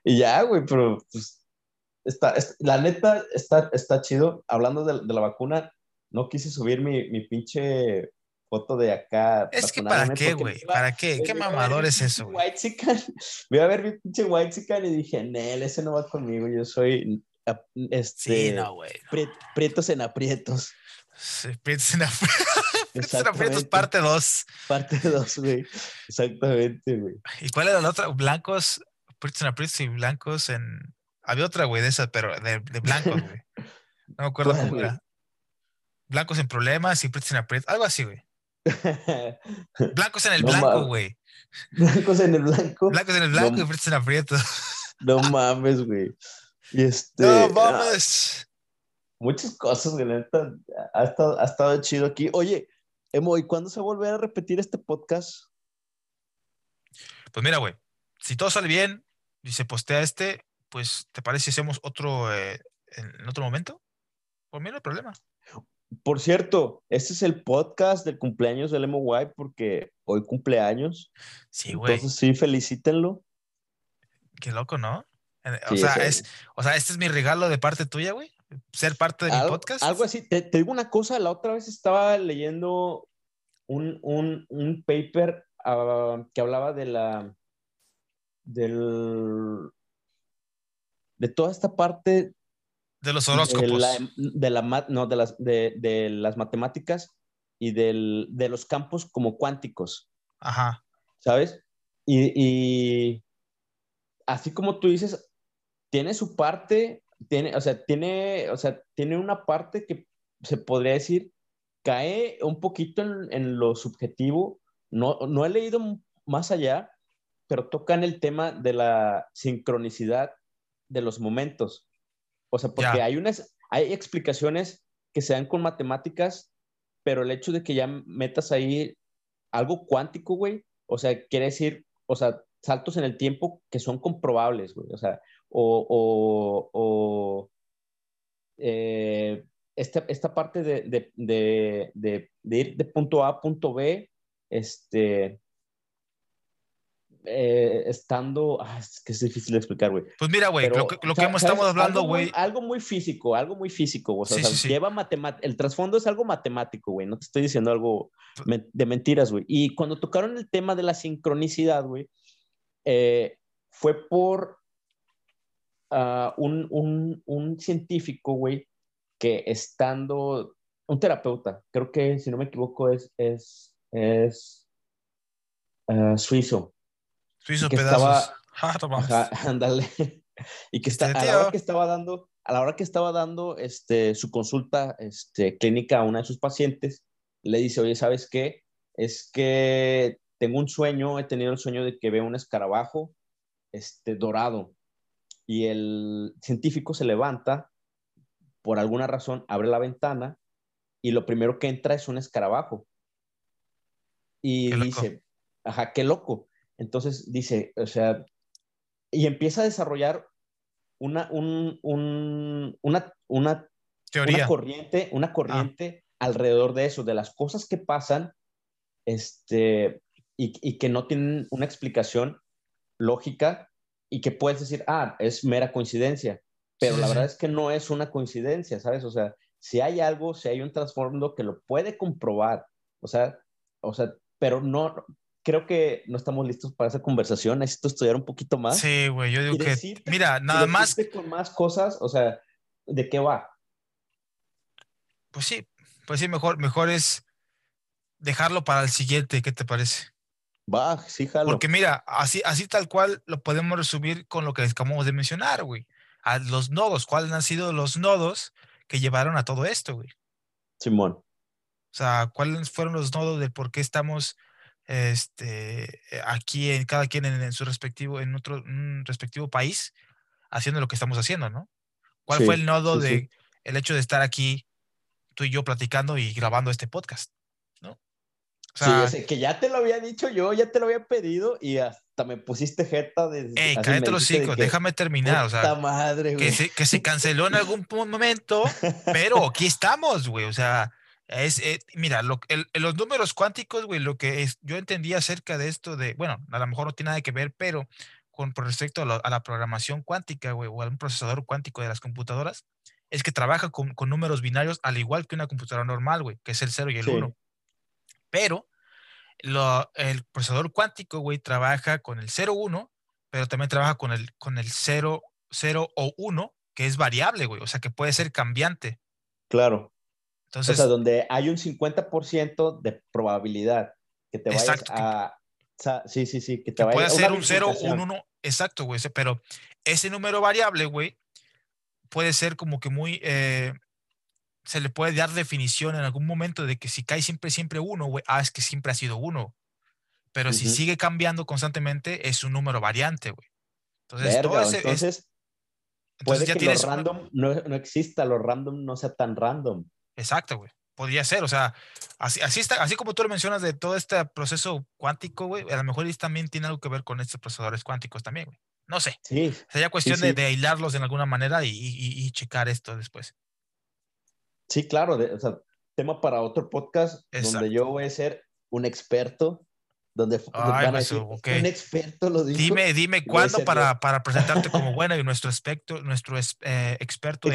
y ya, güey, pero pues, está, es- la neta está, está chido. Hablando de, de la vacuna, no quise subir mi, mi pinche foto de acá. Es que ¿para qué, güey? ¿Para qué? ¿Qué mamador es eso, güey? whitexican. Voy a ver mi pinche whitexican y dije, Nel, ese no va conmigo. Yo soy este, Sí, no, güey. no. prietos en aprietos. Sí, Prietos en Aprietos. Prietos en Aprietos, parte 2. Parte 2, güey. Exactamente, güey. ¿Y cuál era la otra? Blancos, Prietos en Aprietos y blancos en. Había otra, güey, de esas, pero de, de blancos, güey. No me acuerdo ¿Cuál, cómo güey? era. Blancos en problemas y en Aprietos. Algo así, güey. Blancos en el No blanco, güey. Blancos en el blanco. Blancos en el blanco No. y en Aprietos. No mames, güey. Y este. No ah, mames. muchas cosas, güey. neta, ha estado, ha estado chido aquí. Oye, Emo, ¿y cuándo se va a volver a repetir este podcast? Pues mira, güey. Si todo sale bien y se postea este, pues ¿te parece si hacemos otro eh, en, otro momento? Por mí no hay problema. Por cierto, este es el podcast del cumpleaños del Guay porque hoy cumpleaños. Sí, güey. Entonces, sí, felicítenlo. Qué loco, ¿no? O Sí, sea, es, o sea, este es mi regalo de parte tuya, güey. Ser parte de mi podcast. algo así. Te, te digo una cosa, la otra vez estaba leyendo un, un, un paper ah, que hablaba de la del de toda esta parte De los de horóscopos. la, de la mat- no, de las, de, de las matemáticas y del, de los campos como cuánticos, Ajá. ¿sabes? Y, y así como tú dices, tiene su parte, tiene, o sea, tiene, o sea, tiene una parte que se podría decir, cae un poquito en, en lo subjetivo. No, no he leído más allá, pero tocan el tema de la sincronicidad de los momentos. O sea, porque hay unas, hay explicaciones que se dan con matemáticas, pero el hecho de que ya metas ahí algo cuántico, güey, o sea, quiere decir, o sea, saltos en el tiempo que son comprobables, güey, o sea, o, o, o eh, esta, esta, parte de, de, de, de, ir de punto A a punto B, este, eh, estando. Ah, es que es difícil de explicar, güey. Pues mira, güey, lo que, lo que estamos hablando, güey. Algo, muy físico, algo muy físico, O sea, lleva matemática. El trasfondo es algo matemático, güey. No te estoy diciendo algo de mentiras, güey. Y cuando tocaron el tema de la sincronicidad, güey, eh, fue por uh, un, un, un científico, güey, que estando. Un terapeuta, creo que si no me equivoco es, es, es uh, suizo Pedazos. Estaba, ándale. y que está, a la hora que estaba dando, a la hora que estaba dando este, su consulta este, clínica a una de sus pacientes, le dice, oye, ¿sabes qué? Es que tengo un sueño, he tenido el sueño de que veo un escarabajo este, dorado. Y el científico se levanta, por alguna razón, abre la ventana y lo primero que entra es un escarabajo. Y dice, ajá, qué loco. Entonces dice, o sea, y empieza a desarrollar una, un, un, una, una, Teoría. una corriente, una corriente alrededor de eso, de las cosas que pasan este, y, y, que no tienen una explicación lógica y que puedes decir, ah, es mera coincidencia, pero la verdad es que no es una coincidencia, ¿sabes? O sea, si hay algo, si hay un trasfondo que lo puede comprobar, o sea, o sea, pero no, creo que no estamos listos para esa conversación. Necesito estudiar un poquito más. Sí, güey, yo digo que, mira, nada más. Con más cosas, o sea, ¿de qué va? Pues sí, pues sí, mejor, mejor es dejarlo para el siguiente, ¿qué te parece? Va, sí, jalo. Porque mira, así, así tal cual lo podemos resumir con lo que acabamos de mencionar, güey. A los nodos, ¿cuáles han sido los nodos que llevaron a todo esto, güey? Simón. O sea, ¿cuáles fueron los nodos de por qué estamos este, eh, aquí en cada quien en, su respectivo, en otro respectivo país, haciendo lo que estamos haciendo, ¿no? ¿Cuál fue el nodo de el hecho de estar aquí, tú y yo platicando y grabando este podcast? ¿no? sí, que ya te lo había dicho yo, ya te lo había pedido y hasta me pusiste jeta de. Ey, cállate los hijos, déjame terminar. O sea, madre, que, se, que se canceló en algún momento, pero aquí estamos, güey. O sea, es, eh, mira, lo, los números cuánticos, güey, lo que es, yo entendí acerca de esto de, bueno, a lo mejor no tiene nada que ver, pero con respecto a, la programación cuántica, güey, o a un procesador cuántico de las computadoras, es que trabaja con, con números binarios al igual que una computadora normal, güey, que es el 0 y el 1. Pero lo, el procesador cuántico, güey, trabaja con el 0-1, pero también trabaja con el, con el 0, 0 o 1, que es variable, güey, o sea, que puede ser cambiante. Claro. Entonces, o sea, donde hay un 50% de probabilidad que te vayas a... sí, sí, sí, que te vaya Puede ser un 0 o un 1, exacto, güey, pero ese número variable, güey, puede ser como que muy... Eh, se le puede dar definición en algún momento de que si cae siempre, siempre uno, güey, ah, es que siempre ha sido uno. Pero si sigue cambiando constantemente, es un número variante, güey. Entonces, todo ese, entonces, puede que lo random no, no exista, lo random no sea tan random. Exacto, güey. Podría ser, o sea, así, así, está, así como tú lo mencionas de todo este proceso cuántico, güey, a lo mejor también tiene algo que ver con estos procesadores cuánticos también, güey. No sé. Sí. Sería cuestión De, de, aislarlos de alguna manera y, y, checar esto después. Sí, claro, o sea, tema para otro podcast donde yo voy a ser un experto donde van a decir, un experto lo dijo. Dime, dime cuándo para, para, presentarte como bueno y nuestro, aspecto, nuestro eh, experto,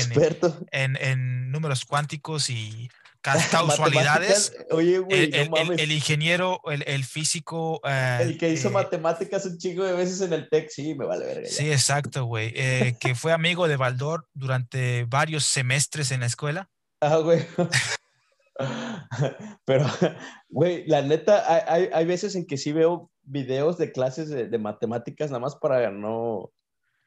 En, en, números cuánticos y casualidades. Oye, güey, el, el, ingeniero, el, físico. Eh, el que hizo eh, matemáticas un chingo de veces en el TEC, sí, me vale verga. Sí, exacto, güey. que fue amigo de Baldor durante varios semestres en la escuela. Ah, güey. Pero, güey, la neta, hay, hay, veces en que sí veo videos de clases de, matemáticas nada más para no...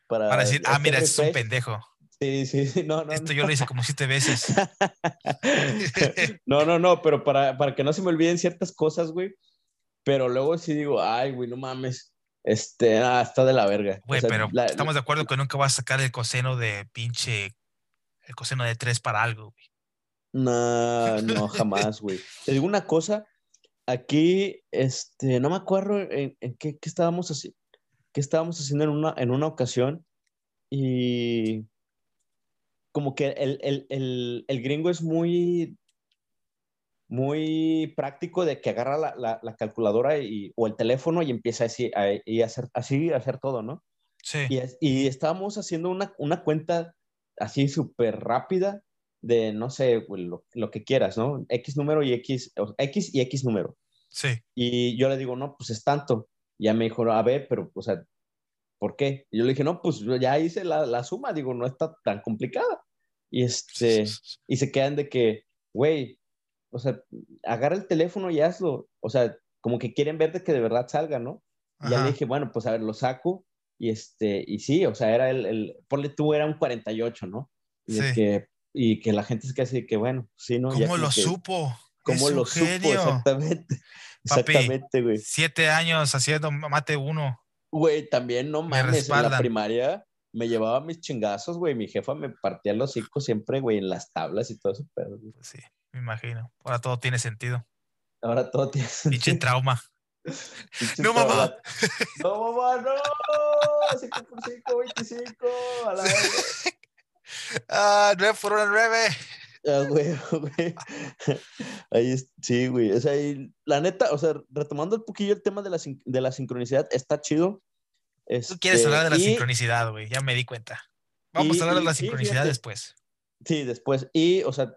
Para, decir, ah, mira, es un pendejo. Sí, sí, sí, no, no. Esto no. yo lo hice como siete veces. no, no, no, pero para, para que no se me olviden ciertas cosas, güey. Pero luego sí digo, ay, güey, no mames. Este, ah, está de la verga. O Güey, sea, pero la- estamos de acuerdo que nunca vas a sacar el coseno de pinche. El coseno de tres para algo, güey. No, no, jamás, güey. Te digo una cosa, aquí, este, no me acuerdo en, en qué, qué estábamos haciendo, qué estábamos haciendo en una, en una ocasión y como que el, el, el, el gringo es muy, muy práctico de que agarra la, la, la calculadora y, o el teléfono y empieza así a, y hacer, así a hacer todo, ¿no? Sí. Y, y estábamos haciendo una, una cuenta así súper rápida de, no sé, lo, lo que quieras, ¿no? X número y X, X y X número. Sí. Y yo le digo, no, pues es tanto. Ya me dijo, a ver, pero, o sea, ¿por qué? Y yo le dije, no, pues ya hice la, la suma, digo, no está tan complicada. Y este, y se quedan de que, güey, o sea, agarra el teléfono y hazlo. O sea, como que quieren ver de que de verdad salga, ¿no? Y ya le dije, bueno, pues a ver, lo saco. Y este, y sí, o sea, era el, el ponle tú, era un 48, ¿no? Y, Sí. que, y que la gente se queda así que, bueno, sí, ¿no? ¿Cómo lo que- supo? ¿Cómo Es lo supo? Exactamente. Papi. Exactamente, güey. Siete años haciendo mate uno. Güey, también no Me mames, en la primaria me llevaba mis chingazos, güey. Mi jefa me partía los hocico siempre, güey, en las tablas y todo eso, pero Pues sí, me imagino. Ahora todo tiene sentido. ahora todo tiene Pinche trauma. Pinche No, mamá. No, mamá, no. 5 por 5, 25. A la verga. Ah, una nueve. Ah, güey, güey. Ahí sí, güey. O sea, y la neta, o sea, retomando un poquillo el tema de la, de la sincronicidad, está chido. Tú quieres Este, hablar de la y- sincronicidad, güey. Ya me di cuenta. Vamos y- a hablar de y- la sí, sincronicidad después. Sí, después. Y, o sea,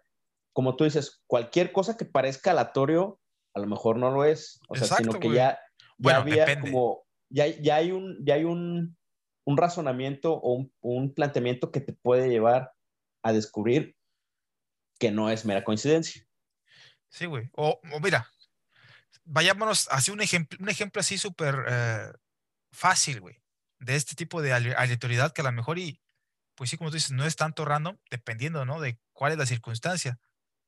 como tú dices, cualquier cosa que parezca aleatorio, a lo mejor no lo es. O sea, Exacto, sino que güey. ya, ya Bueno, había depende. como, ya, ya hay un, ya hay un, un razonamiento o un, un planteamiento que te puede llevar a descubrir que no es mera coincidencia. Sí, güey. O, o mira, vayámonos hacia un ejemplo, un ejemplo así súper eh, fácil, güey, de este tipo de ale- aleatoriedad que a lo mejor y, pues sí, como tú dices, no es tanto random, dependiendo, ¿no? De cuál es la circunstancia.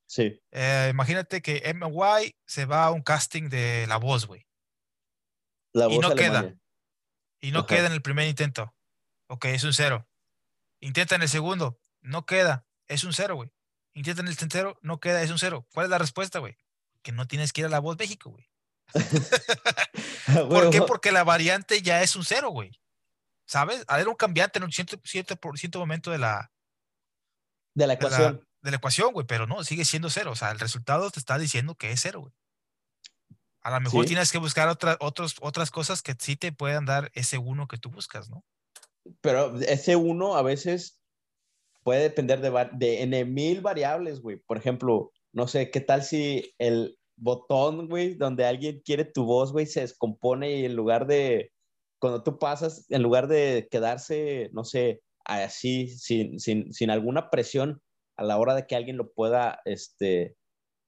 Sí, Eh, imagínate que MY se va a un casting de La Voz, güey, la Y voz no queda. Y no Ajá. queda en el primer intento. Ok, es un cero. Intenta en el segundo, no queda, es un cero, güey. Intenta en el tercero, no queda, es un cero. ¿Cuál es la respuesta, güey? Que no tienes que ir a La Voz México, güey. ¿Por qué? Porque la variante ya es un cero, güey. ¿Sabes? Era un cambiante en un cierto, cierto, momento de la, De la de la, ecuación. de la ecuación, güey, pero no, sigue siendo cero. O sea, el resultado te está diciendo que es cero, güey. A lo mejor Sí. tienes que buscar otra- otros, otras cosas que sí te puedan dar ese uno que tú buscas, ¿no? Pero ese uno a veces puede depender de, de N mil variables, güey. Por ejemplo, no sé, ¿qué tal si el botón, güey, donde alguien quiere tu voz, güey, se descompone y en lugar de, cuando tú pasas, en lugar de quedarse, no sé, así, sin, sin, sin alguna presión a la hora de que alguien lo pueda, este,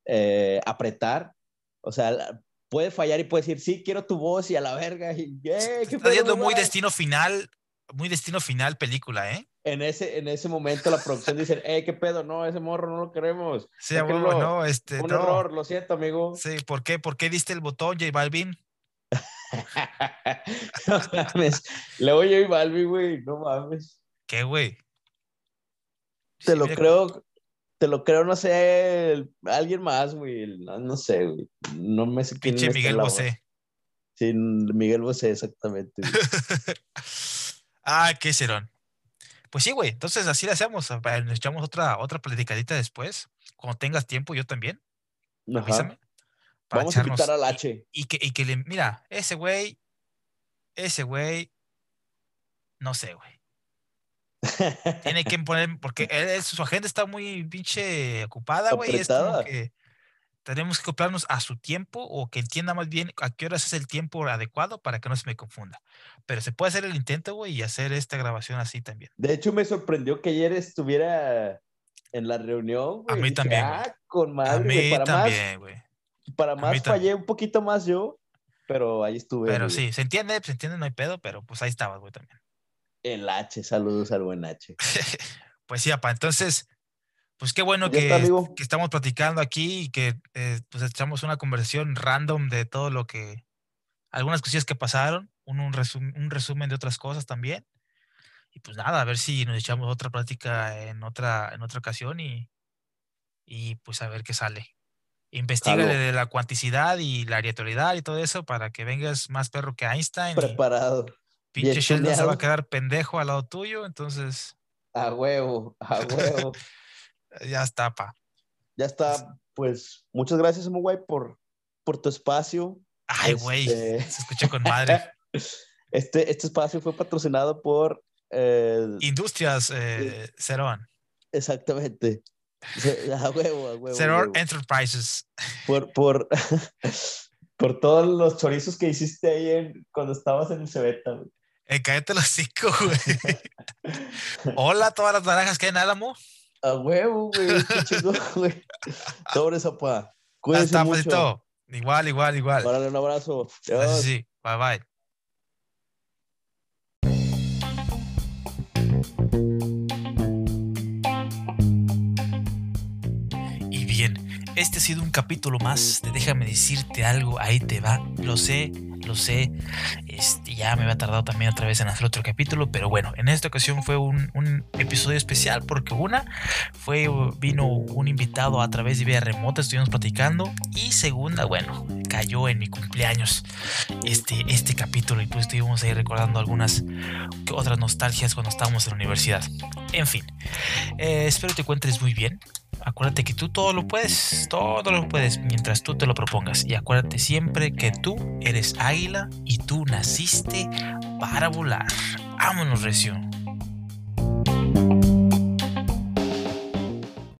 eh, apretar, o sea, puede fallar y puede decir, sí, quiero tu voz y a la verga, y, "Eh, ¿qué Está yendo muy mamá?" destino final, muy destino final película, ¿eh? en ese, en ese momento la producción dice, hey, qué pedo, no, ese morro no lo queremos. Sí, huevo, no, este, Un no. error, lo siento, amigo. Sí, ¿por qué? ¿Por qué diste el botón, J Balvin? no mames. Luego y Balbi, güey, no mames. ¿Qué, güey? Te Sí, lo creo, te lo creo, no sé, el- alguien más, güey. No, no sé, güey. No me sé Pinche Miguel. Bosé. Sí, Miguel Bosé, exactamente. ah, qué serón. Pues sí, güey. Entonces así le hacemos. a ver, Nos echamos otra, otra platicadita después. Cuando tengas tiempo, yo también. Avísame. Vamos a invitar al y- H. Y, que, y que le. Mira, ese güey. Ese güey. No sé, güey. Tiene que poner. Porque él, él- su agenda está muy pinche ocupada, güey. y Es como Apretada. que tenemos que acoplarnos a su tiempo o que entienda más bien a qué horas es el tiempo adecuado para que no se me confunda. Pero se puede hacer el intento, güey, y hacer esta grabación así también. De hecho, me sorprendió que ayer estuviera en la reunión, güey. mí Dije, también. Ah, con A madre, mí güey. Para también, güey. para más también. fallé un poquito más yo, pero ahí estuve. Pero amigo. sí, se entiende, se entiende, no hay pedo, pero pues ahí estabas, güey, también. El H, saludos al buen H. Pues sí, apa. Entonces, pues qué bueno Ya que, que estamos platicando aquí y que eh, pues echamos una conversación random de todo lo que, algunas cosillas que pasaron, un, un, resum- un resumen de otras cosas también. Y pues nada, a ver si nos echamos otra plática en otra, en otra ocasión y, y pues a ver qué sale. Investiga de la cuanticidad y la aleatoriedad y todo eso para que vengas más perro que Einstein. y Preparado. Pinche Sheldon se va a quedar pendejo al lado tuyo, entonces A huevo, a huevo. ya está, pa. ya está. Pues muchas gracias, Guay, por, por tu espacio. Ay, güey, Este- se escucha con madre. Este, este espacio fue patrocinado por. eh, Industrias eh, Cerón. exactamente. A huevo, a huevo. Cerón. Enterprises. Por, por, por todos los chorizos que hiciste ahí en- cuando estabas en el Cebeta, güey. Eh, cállate los cinco, güey. Hola a todas las naranjas que hay en Álamo. A huevo, güey. Qué chingón, güey. Sobre papá. Cuídense Hasta, mucho. pasito. Igual, igual, igual. Órale, un abrazo. Adiós. sí. Bye, bye. Y bien, este ha sido un capítulo más de Déjame decirte algo, ahí te va. Lo sé, lo sé. Este, ya me había tardado también otra vez en hacer otro capítulo, pero bueno, en esta ocasión fue un, episodio especial porque una fue vino un invitado a través de vía remota, estuvimos platicando y segunda, bueno, cayó en mi cumpleaños este, este capítulo y pues estuvimos ahí recordando algunas otras nostalgias cuando estábamos en la universidad. En fin, eh, espero te encuentres muy bien. Acuérdate que tú todo lo puedes, todo lo puedes mientras tú te lo propongas. Y acuérdate siempre que tú eres águila y tú naciste para volar. Vámonos, Recio.